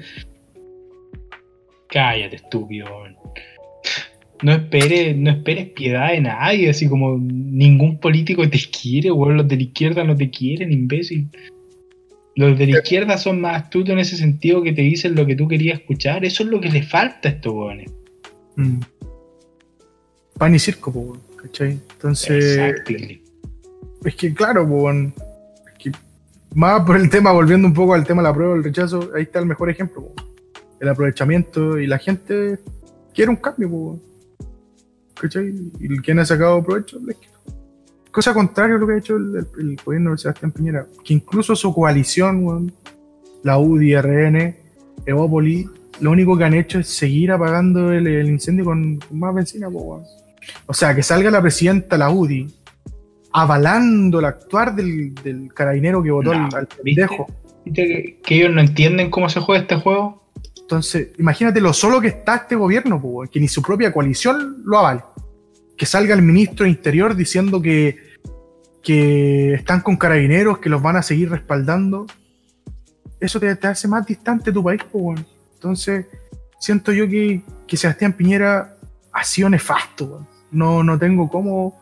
Cállate, estúpido. weón. No esperes, no esperes piedad de nadie, así como ningún político te quiere, weón. Los de la izquierda no te quieren, imbécil. Los de la izquierda son más astutos en ese sentido que te dicen lo que tú querías escuchar. Eso es lo que le falta a estos weones. Mm. Pan y circo, po, ¿cachai? Entonces, es que claro, po, es que más por el tema, volviendo un poco al tema de la prueba, el rechazo, ahí está el mejor ejemplo. po. El aprovechamiento y la gente quiere un cambio. po. ¿Cachai? Y quien ha sacado provecho, les quita. Cosa contraria a lo que ha hecho el, el- el gobierno de Sebastián Piñera, que incluso su coalición, weón, la UDI, RN, Evópoli, lo único que han hecho es seguir apagando el, el incendio con, con más benzina. weón. O sea, que salga la presidenta, la UDI, avalando el actuar del, del carabinero que votó No, al, pendejo. ¿Viste que, que ellos no entienden cómo se juega este juego? Entonces, imagínate lo solo que está este gobierno, weón, que ni su propia coalición lo avale. Que salga el ministro de Interior diciendo que, que están con carabineros, que los van a seguir respaldando. Eso te, te hace más distante tu país, po, weón. Entonces, siento yo que, que Sebastián Piñera ha sido nefasto. No, no tengo cómo,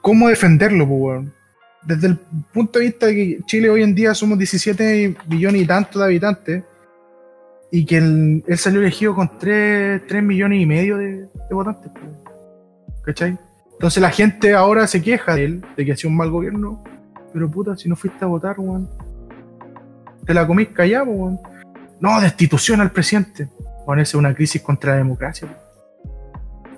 cómo defenderlo, weón. Desde el punto de vista de que Chile hoy en día somos 17 billones y tanto de habitantes, y que él, salió elegido con 3, millones y medio de, votantes. ¿Cachai? Entonces la gente ahora se queja de él, de que ha sido un mal gobierno. Pero puta, si no fuiste a votar, weón. Te la comís callado, weón. No, destitución al presidente. Bueno, esa es una crisis contra la democracia.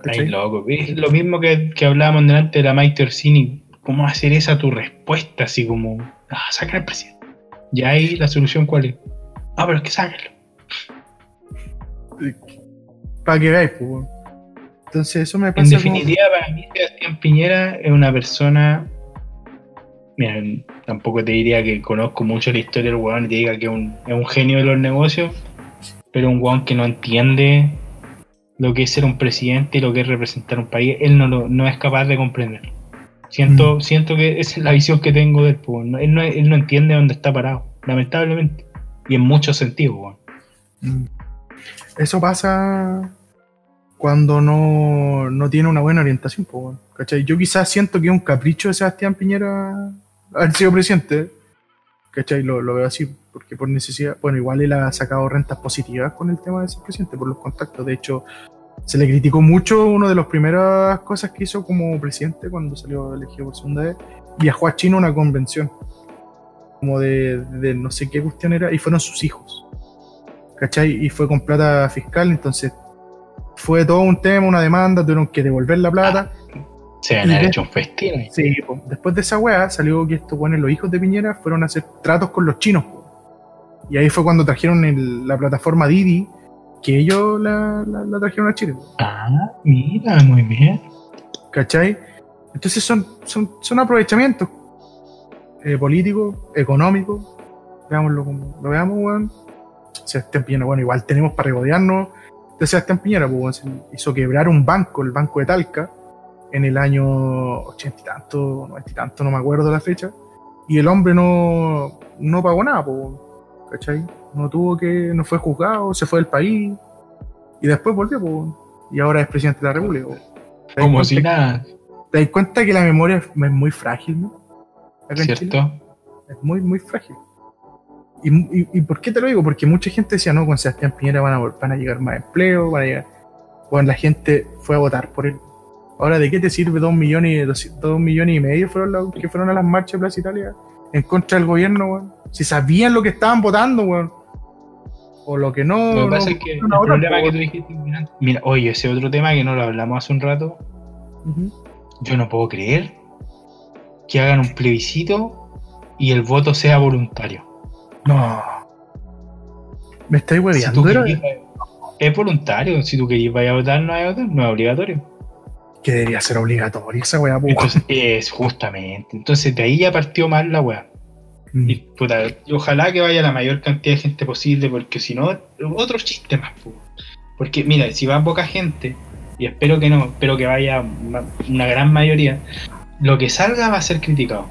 Ay, loco. Es lo mismo que, que hablábamos delante de la Mike Orsini. ¿Cómo hacer esa tu respuesta? Así como, ah, saca al presidente. Y ahí la solución cuál es. Ah, pero es que sácalo. Para que veáis, pues, weón. Entonces eso me En pasa como- definitiva, para mí, Sebastián Piñera es una persona. Mira, tampoco te diría que conozco mucho la historia del weón y te diga que es un, es un genio de los negocios, pero un weón que no entiende lo que es ser un presidente y lo que es representar un país. Él no, lo, no es capaz de comprender. Siento, Mm. siento que esa es la visión que tengo de él. pues, no- él, no, él no entiende dónde está parado, lamentablemente. Y en muchos sentidos. Mm. Eso pasa cuando no, no tiene una buena orientación, ¿cachai? Yo quizás siento que es un capricho de Sebastián Piñera haber sido presidente, ¿cachai? Lo, lo veo así, porque por necesidad, bueno, igual él ha sacado rentas positivas con el tema de ser presidente, por los contactos. De hecho, se le criticó mucho una de las primeras cosas que hizo como presidente cuando salió elegido por segunda vez. Viajó a China a una convención, como de, de no sé qué cuestión era, y fueron sus hijos. ¿cachai? Y fue con plata fiscal, entonces fue todo un tema, una demanda, tuvieron que devolver la plata. Se van a hecho un festín. Sí, después de esa weá salió que estos bueno, los hijos de Piñera fueron a hacer tratos con los chinos. Y ahí fue cuando trajeron el- la plataforma Didi, que ellos la, la- la trajeron a Chile, Ah, mira, muy bien. ¿cachai? Entonces son, son, son aprovechamientos eh, políticos, económicos, veámoslo como lo veamos, weón. Sebastián Piñera, bueno, igual tenemos para regodearnos de Sebastián Piñera, pues, hizo quebrar un banco, el Banco de Talca, en el año ochenta y tanto, noventa y tanto, no me acuerdo la fecha, y el hombre no, no pagó nada, pues, ¿cachai? No tuvo que, no fue juzgado, se fue del país, y después volvió, pues, y ahora es presidente de la República. weón. ¿Te das Como si que- nada, ¿Te das cuenta que la memoria es, muy frágil, ¿no? Acá. ¿cierto? Es muy, muy frágil. ¿Y, y, y por qué te lo digo? Porque mucha gente decía, no, con Sebastián Piñera van a, van a llegar más empleos, van a llegar... Bueno, la gente fue a votar por él. Ahora, ¿de qué te sirve dos millones, y doscientos- dos millones y medio fueron los que fueron a las marchas de Plaza Italia en contra del gobierno, weón? Si sabían lo que estaban votando, weón. O lo que no... Lo que no pasa es que el fueron a votar, problema que weón. tú dijiste, mira, oye, ese otro tema que no lo hablamos hace un rato, yo no puedo creer que hagan un plebiscito y el voto sea voluntario. No. Me Si hueveando, pero querías- es voluntario, si tú querías vaya a votar, no a votar, no es obligatorio. que debería ser obligatoria esa weá, po. Entonces, es justamente. Entonces de ahí ya partió mal la weá. Mm. Y, puta, ojalá que vaya la mayor cantidad de gente posible, porque si no, otro chiste más. po. Porque mira, si va poca gente, y espero que no, espero que vaya una gran mayoría, lo que salga va a ser criticado.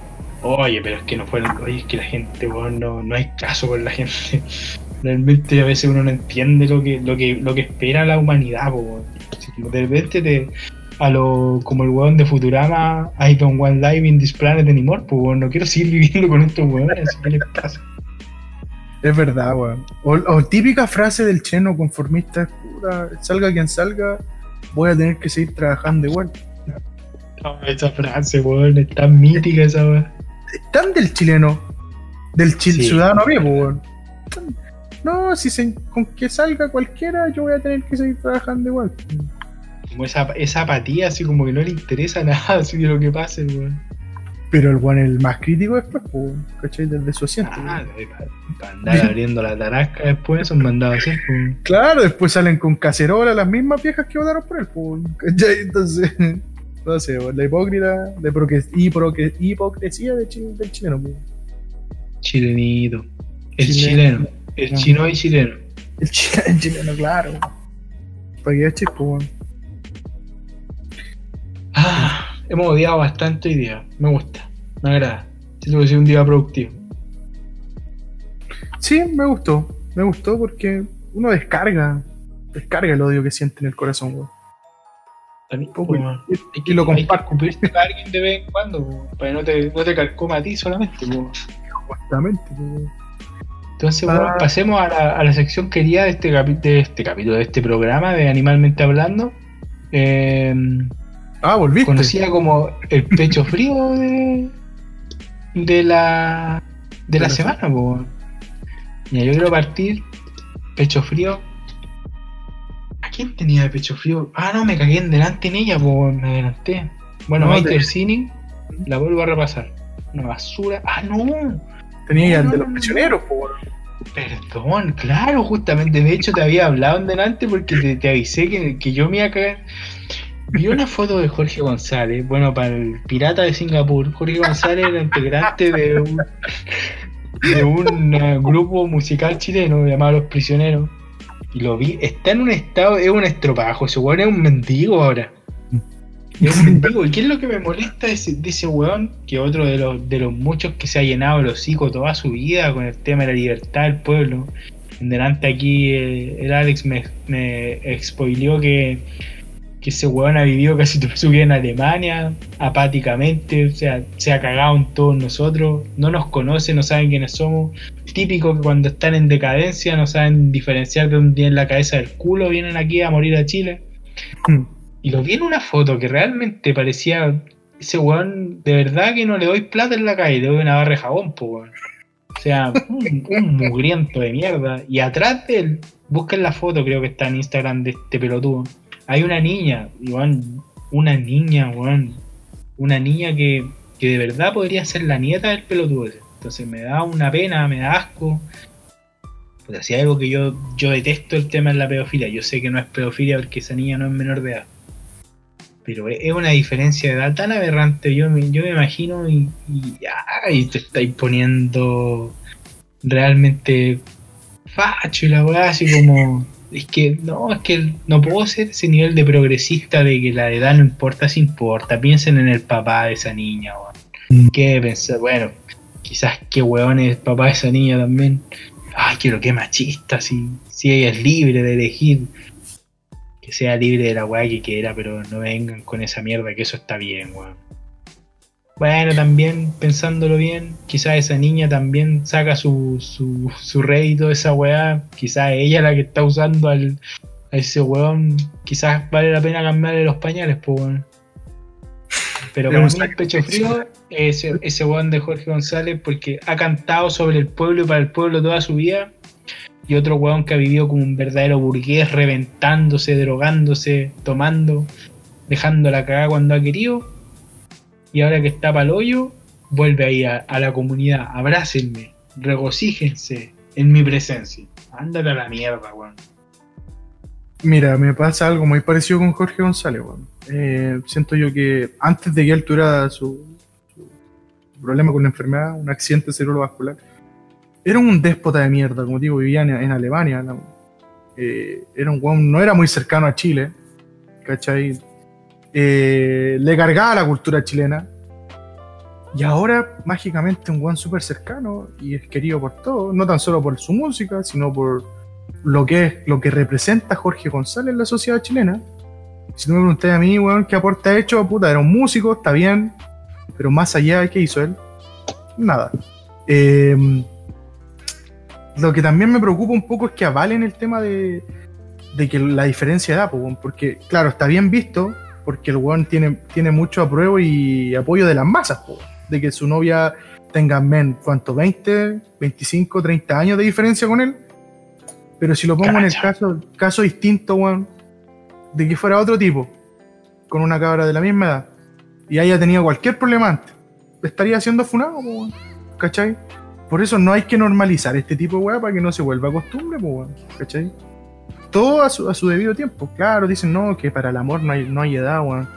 Oye, pero es que no fueron, oye, es que la gente, weón, no, no hay caso con la gente. Realmente a veces uno no entiende lo que, lo que, lo que espera la humanidad, weón. De repente te, a lo como el weón de Futurama, I don't want live in this planet anymore, pues weón, no quiero seguir viviendo con estos weones, que les pasa. Es verdad, weón. O, o típica frase del cheno conformista, puta, salga quien salga, voy a tener que seguir trabajando igual. No, esa frase, weón, es tan mítica esa weón. Es tan del chileno. Del chi- Sí. ciudadano a pie, pues, weón. No, si se, con que salga cualquiera, yo voy a tener que seguir trabajando igual. Como esa, esa apatía, así como que no le interesa nada así de lo que pase, weón. Pero el weón, el más crítico después, pues, ¿cachai? Desde su asiento. Ah, para andar abriendo la tarasca después, son mandados a hacer, pues. Claro, después salen con cacerola las mismas viejas que votaron por él, pues, ¿cachai? Entonces, no sé, la hipócrita, la hipocresía de chi- del chileno, pues. Chilenito. El Chileno. chileno. El No. chino y chileno. El chileno, el chileno claro. Para que cachai, pues. Ah, hemos odiado bastante hoy día. Me gusta. Me agrada. Siento que sido un día productivo. Sí, me gustó. Me gustó porque uno descarga, descarga el odio que siente en el corazón, weón. También, Poco pues, Hay que, y lo hay que comparto. escupirse a alguien de vez en cuando, po, para que no te, no te carcoma a ti solamente. po. Justamente. Entonces, Ah. bueno, pasemos a la, a la sección querida de este, de este capítulo, de este programa de Animalmente Hablando. Eh, Ah, volviste. conocida como el pecho frío de, de la, de la la semana. po. Mira, yo quiero partir pecho frío. ¿A quién tenía de pecho frío? Ah, no, me cagué en delante en ella, pues me adelanté. Bueno, No, Maite te- Orsini, la vuelvo a repasar. Una basura. Ah, no. Tenía el de los prisioneros, weón. Perdón, claro, justamente. De hecho, te había hablado en delante porque te, te avisé que, que yo me iba a cagar. Vi una foto de Jorge González, bueno, para el pirata de Singapur. Jorge González era integrante de un, de un eh, grupo musical chileno llamado Los Prisioneros. Y lo vi, está en un estado, es un estropajo. Ese weón es un mendigo ahora. Es un mendigo. ¿Y qué es lo que me molesta de ese, de weón? Que otro de los, de los muchos que se ha llenado el hocico toda su vida con el tema de la libertad del pueblo. En delante aquí eh, el Alex me, me spoileó que, que ese weón ha vivido casi toda su vida en Alemania, apáticamente, o sea, se ha cagado en todos nosotros, no nos conoce, no saben quiénes somos. Típico que cuando están en decadencia no saben diferenciar de dónde tienen la cabeza del culo, vienen aquí a morir a Chile. Y lo vi en una foto que realmente parecía ese weón, de verdad que no le doy plata en la calle, le doy una barra de jabón, po, weón. O sea, un, un mugriento de mierda. Y atrás de él, busquen la foto, creo que está en Instagram de este pelotudo. Hay una niña, weón, una niña, weón. Una niña que, que de verdad podría ser la nieta del pelotudo ese. Entonces me da una pena, me da asco. Porque si algo que yo, yo detesto el tema de la pedofilia. Yo sé que no es pedofilia porque esa niña no es menor de edad. Pero es es una diferencia de edad tan aberrante. Yo me, yo me imagino y, y, te estáis poniendo realmente facho y la weá así como. Es que no, es que no puedo ser ese nivel de progresista de que la edad no importa si importa. Piensen en el papá de esa niña. ¿Qué pensar? Bueno, quizás qué weón es papá de esa niña también. Ay, quiero que machista, si, si ella es libre de elegir que sea libre de la weá que quiera, pero no vengan con esa mierda, que eso está bien, weón. Bueno, también, pensándolo bien, quizás esa niña también saca su, su, su rédito de esa weá, quizás ella la que está usando al, a ese weón, quizás vale la pena cambiarle los pañales, pues weón. Pero para mí el pecho frío es ese, weón de Jorge González porque ha cantado sobre el pueblo y para el pueblo toda su vida y otro weón que ha vivido como un verdadero burgués, reventándose, drogándose, tomando, dejando la cagada cuando ha querido. Y ahora que está para el hoyo, vuelve ahí a, a la comunidad. Abrácenme, regocíjense en mi presencia. Ándate a la mierda, weón. Mira, me pasa algo muy parecido con Jorge González. Eh, siento yo que antes de que él su, problema con la enfermedad, un accidente cerebrovascular, era un déspota de mierda, como digo, vivía en, Alemania. ¿no? Eh, era un no era muy cercano a Chile, ¿cachai? Eh, le cargaba la cultura chilena. Y ahora, mágicamente, un weón súper cercano y es querido por todos, no tan solo por su música, sino por lo que es lo que representa Jorge González en la sociedad chilena. Si tú me preguntas a mí, weón, qué aporte ha hecho, puta, era un músico, está bien, pero más allá, ¿qué hizo él? Nada. Eh, lo que también me preocupa un poco es que avalen el tema de, de que la diferencia de edad, weón, porque, claro, está bien visto, porque el weón tiene, tiene mucho apruebo y apoyo de las masas, po, de que su novia tenga, men, ¿cuánto? ¿20, 25, 30 años de diferencia con él? Pero si lo pongo en el caso, caso distinto, weón, de que fuera otro tipo, con una cabra de la misma edad, y haya tenido cualquier problema antes, estaría siendo funado, weón. ¿cachai? Por eso no hay que normalizar este tipo de weá para que no se vuelva costumbre, po, weón, ¿cachai? Todo a su, a su debido tiempo. Claro, dicen, no, que para el amor no hay, no hay edad, weón.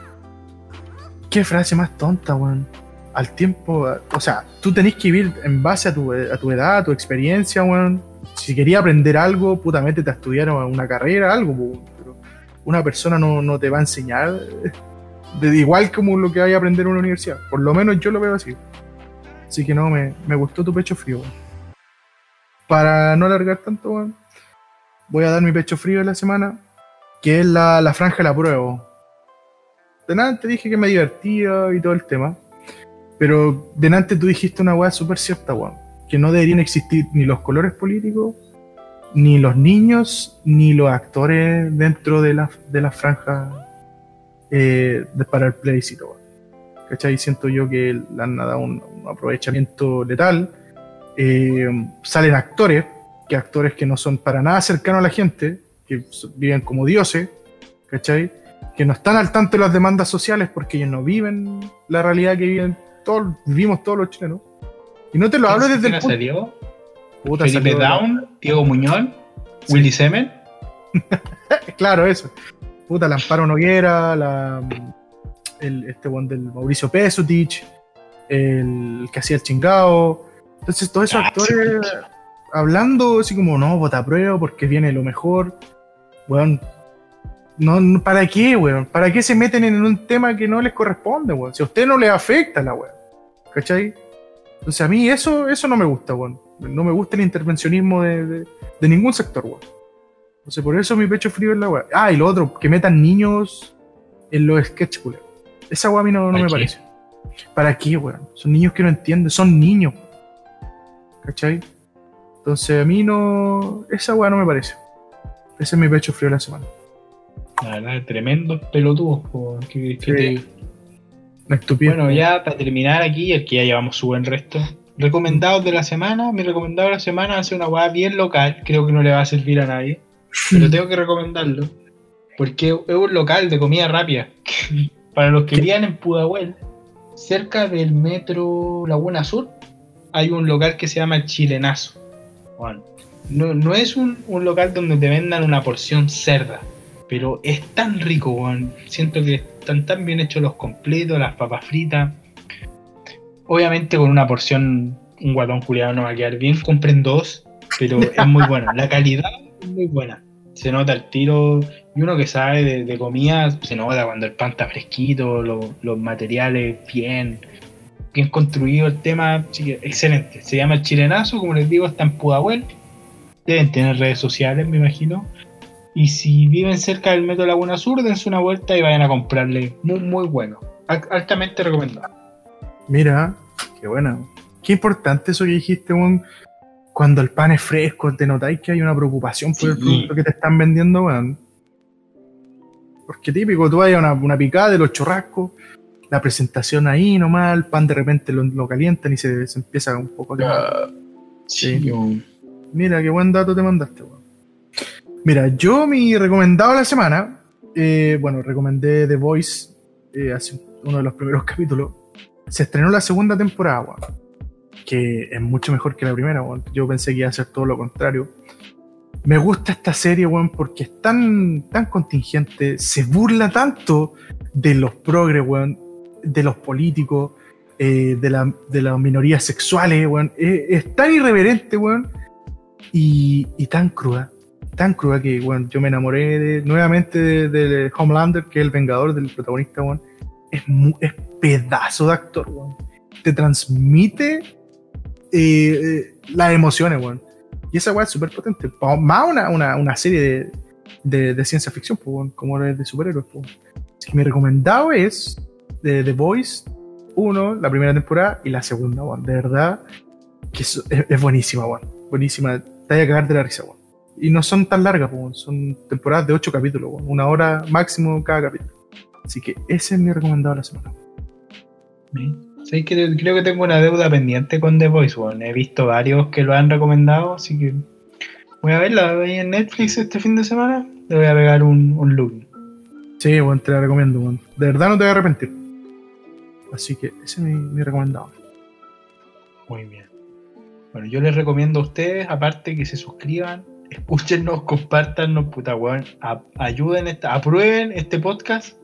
Qué frase más tonta, weón. Al tiempo, o sea, tú tenés que vivir en base a tu, a tu edad, a tu experiencia, weón. Si querías aprender algo, puta, métete a estudiar una carrera, algo. Pero una persona no, no te va a enseñar de igual como lo que vaya a aprender en una universidad. Por lo menos yo lo veo así. Así que no, me, me gustó tu pecho frío. Para no alargar tanto, voy a dar mi pecho frío de la semana, que es la, la franja de la prueba. Delante dije que me divertía y todo el tema. Pero delante tú dijiste una weá súper cierta, weón. Que no deberían existir ni los colores políticos, ni los niños, ni los actores dentro de la, de la franja eh, de- para el plebiscito. ¿Cachai? Siento yo que le han dado un, aprovechamiento letal. Eh, salen actores, que actores que no son para nada cercanos a la gente, que viven como dioses, ¿cachai? Que no están al tanto de las demandas sociales porque ellos no viven la realidad que viven todos, vivimos todos los chilenos. Y no te lo hablo desde el salió? Puta, Felipe salió- Down, Diego Muñoz, Willy Semen. Claro, eso. Puta, la Amparo Noguera, la, el, este one del Mauricio Pesutich, el, que hacía el chingao. Entonces, todos esos Ah, actores hablando así como, no, vota prueba porque viene lo mejor. Weón, no, no, ¿para qué, weón? ¿Para qué se meten en un tema que no les corresponde, weón? Si a usted no le afecta la weón. ¿Cachai? Entonces, a mí eso, eso no me gusta, weón. No me gusta el intervencionismo de, de- de ningún sector, weón. Entonces, por eso mi pecho frío es la weá. Ah, y lo otro, que metan niños en los sketch, culero. Esa weá a mí no, no ¿Para me qué? parece. ¿Para qué, weón? Son niños que no entienden, son niños. ¿Cachai? Entonces, a mí no. Esa weá no me parece. Ese es mi pecho frío de la semana. La verdad, tremendos pelotudos. po, que- que Sí. te- Bueno, ya para terminar aquí, el que ya llevamos su buen resto. Recomendados de la semana. Mi recomendado de la semana hace una weá bien local. Creo que no le va a servir a nadie. Pero tengo que recomendarlo. Porque es un local de comida rápida. Para los que vivían en Pudahuel, cerca del metro Laguna Sur, hay un local que se llama El Chilenazo. Bueno, no, no es un, un local donde te vendan una porción cerda, pero es tan rico, weón. Siento que están tan bien hechos los completos, las papas fritas. Obviamente con una porción, un guatón culiado no va a quedar bien. Compren dos, pero es muy bueno. La calidad es muy buena. Se nota el tiro. Y uno que sabe de, de comida, se nota cuando el pan está fresquito, lo- los materiales bien, bien construido el tema. Excelente. Se llama el chilenazo, como les digo, está en Pudahuel. Deben tener redes sociales, me imagino. Y si viven cerca del Metro Laguna Sur, dense una vuelta y vayan a comprarle. Muy, muy bueno. Al- Altamente recomendado. Mira, qué bueno. Qué importante eso que dijiste, weón. Cuando el pan es fresco, te notáis que hay una preocupación por el producto que te están vendiendo, weón. Porque típico, tú vas a una, una picada de los churrascos, la presentación ahí nomás, el pan de repente lo, lo calientan y se, se empieza un poco a quemar. Sí, Mira, qué buen dato te mandaste, weón. Mira, yo mi recomendado de la semana, eh, bueno, recomendé The Voice eh, hace uno de los primeros capítulos. Se estrenó la segunda temporada, weón. Que es mucho mejor que la primera, weón. Yo pensé que iba a ser todo lo contrario. Me gusta esta serie, weón, porque es tan, tan contingente, se burla tanto de los progres, weón, de los políticos, eh, de, la- de las minorías sexuales, weón. Es tan irreverente, weón, y, y tan cruda, tan cruda que, bueno, yo me enamoré de- nuevamente de, de Homelander, que es el vengador del protagonista, weón. Es, es pedazo de actor, weón. Te transmite eh, eh, las emociones, weón. Y esa weá es súper potente. Más una, una, una serie de, de, ciencia ficción, pues, como es de superhéroes. pues. Así que mi recomendado es de The Voice 1, la primera temporada, y la segunda, weón. De verdad, que es, buenísima, weón. Buenísima. Te vas a cagar de la risa, weón. Y no son tan largas. Son temporadas de 8 capítulos. Una hora máximo cada capítulo. Así que ese es mi recomendado de la semana. Sí, que creo que tengo una deuda pendiente con The Voice, weón. He visto varios que lo han recomendado, así que voy a verla ahí en Netflix este fin de semana. Le voy a pegar un, un look. Sí, weón, te la recomiendo. De verdad no te voy a arrepentir. Así que ese es mi, mi recomendado. Muy bien. Bueno, yo les recomiendo a ustedes, aparte que se suscriban, escúchenos, compártanos, puta weón, a- ayuden, esta, aprueben este podcast.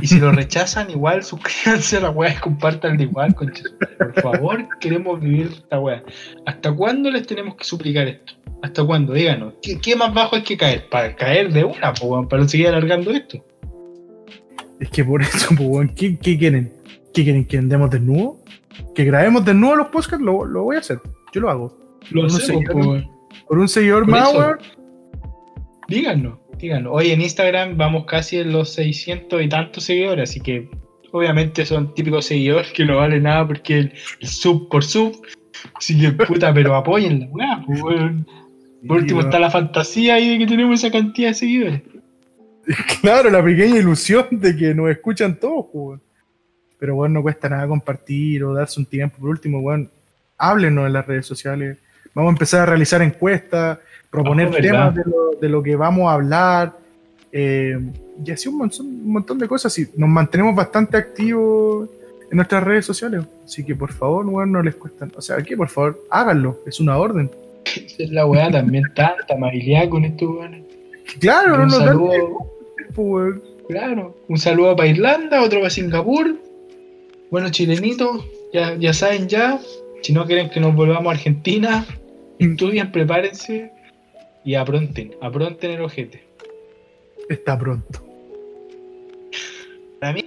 Y si lo rechazan, igual suscríbanse a la weá y compártanlo igual, concha. Por favor, queremos vivir esta weá. ¿Hasta cuándo les tenemos que suplicar esto? ¿Hasta cuándo? Díganos. ¿Qué, qué más bajo hay que caer? Para caer de una, po, weón, para seguir alargando esto. Es que por eso, pues, weón, ¿qué, qué quieren? ¿Qué quieren? ¿Que andemos desnudos? ¿Que grabemos desnudos los podcasts? Lo, lo voy a hacer. Yo lo hago. Lo No hacemos, sé, po, weón. Por un seguidor Por más, weón. Díganos, díganos. Hoy en Instagram vamos casi en los 600 y tantos seguidores, así que obviamente son típicos seguidores que no vale nada porque el, el sub por sub. Así que puta, pero apoyen la weá, weón. Por último está la fantasía ahí de que tenemos esa cantidad de seguidores. Claro, la pequeña ilusión de que nos escuchan todos, weón. Pero bueno, no cuesta nada compartir o darse un tiempo. Por último, weón, háblenos en las redes sociales. Vamos a empezar a realizar encuestas, proponer Ah, temas de lo, de lo que vamos a hablar. eh, y así un montón, un montón de cosas. Y nos mantenemos bastante activos en nuestras redes sociales. Así que por favor, no les cuesta. O sea, aquí por favor, háganlo. Es una orden. Es la weá también, tanta amabilidad con estos weones. Claro, no Un dan saludo, weón. claro. Un saludo para Irlanda, otro para Singapur. Bueno, chilenitos, ya, ya saben ya. Si no quieren que nos volvamos a Argentina, estudien, prepárense y apronten, apronten el ojete. Está pronto. Para mí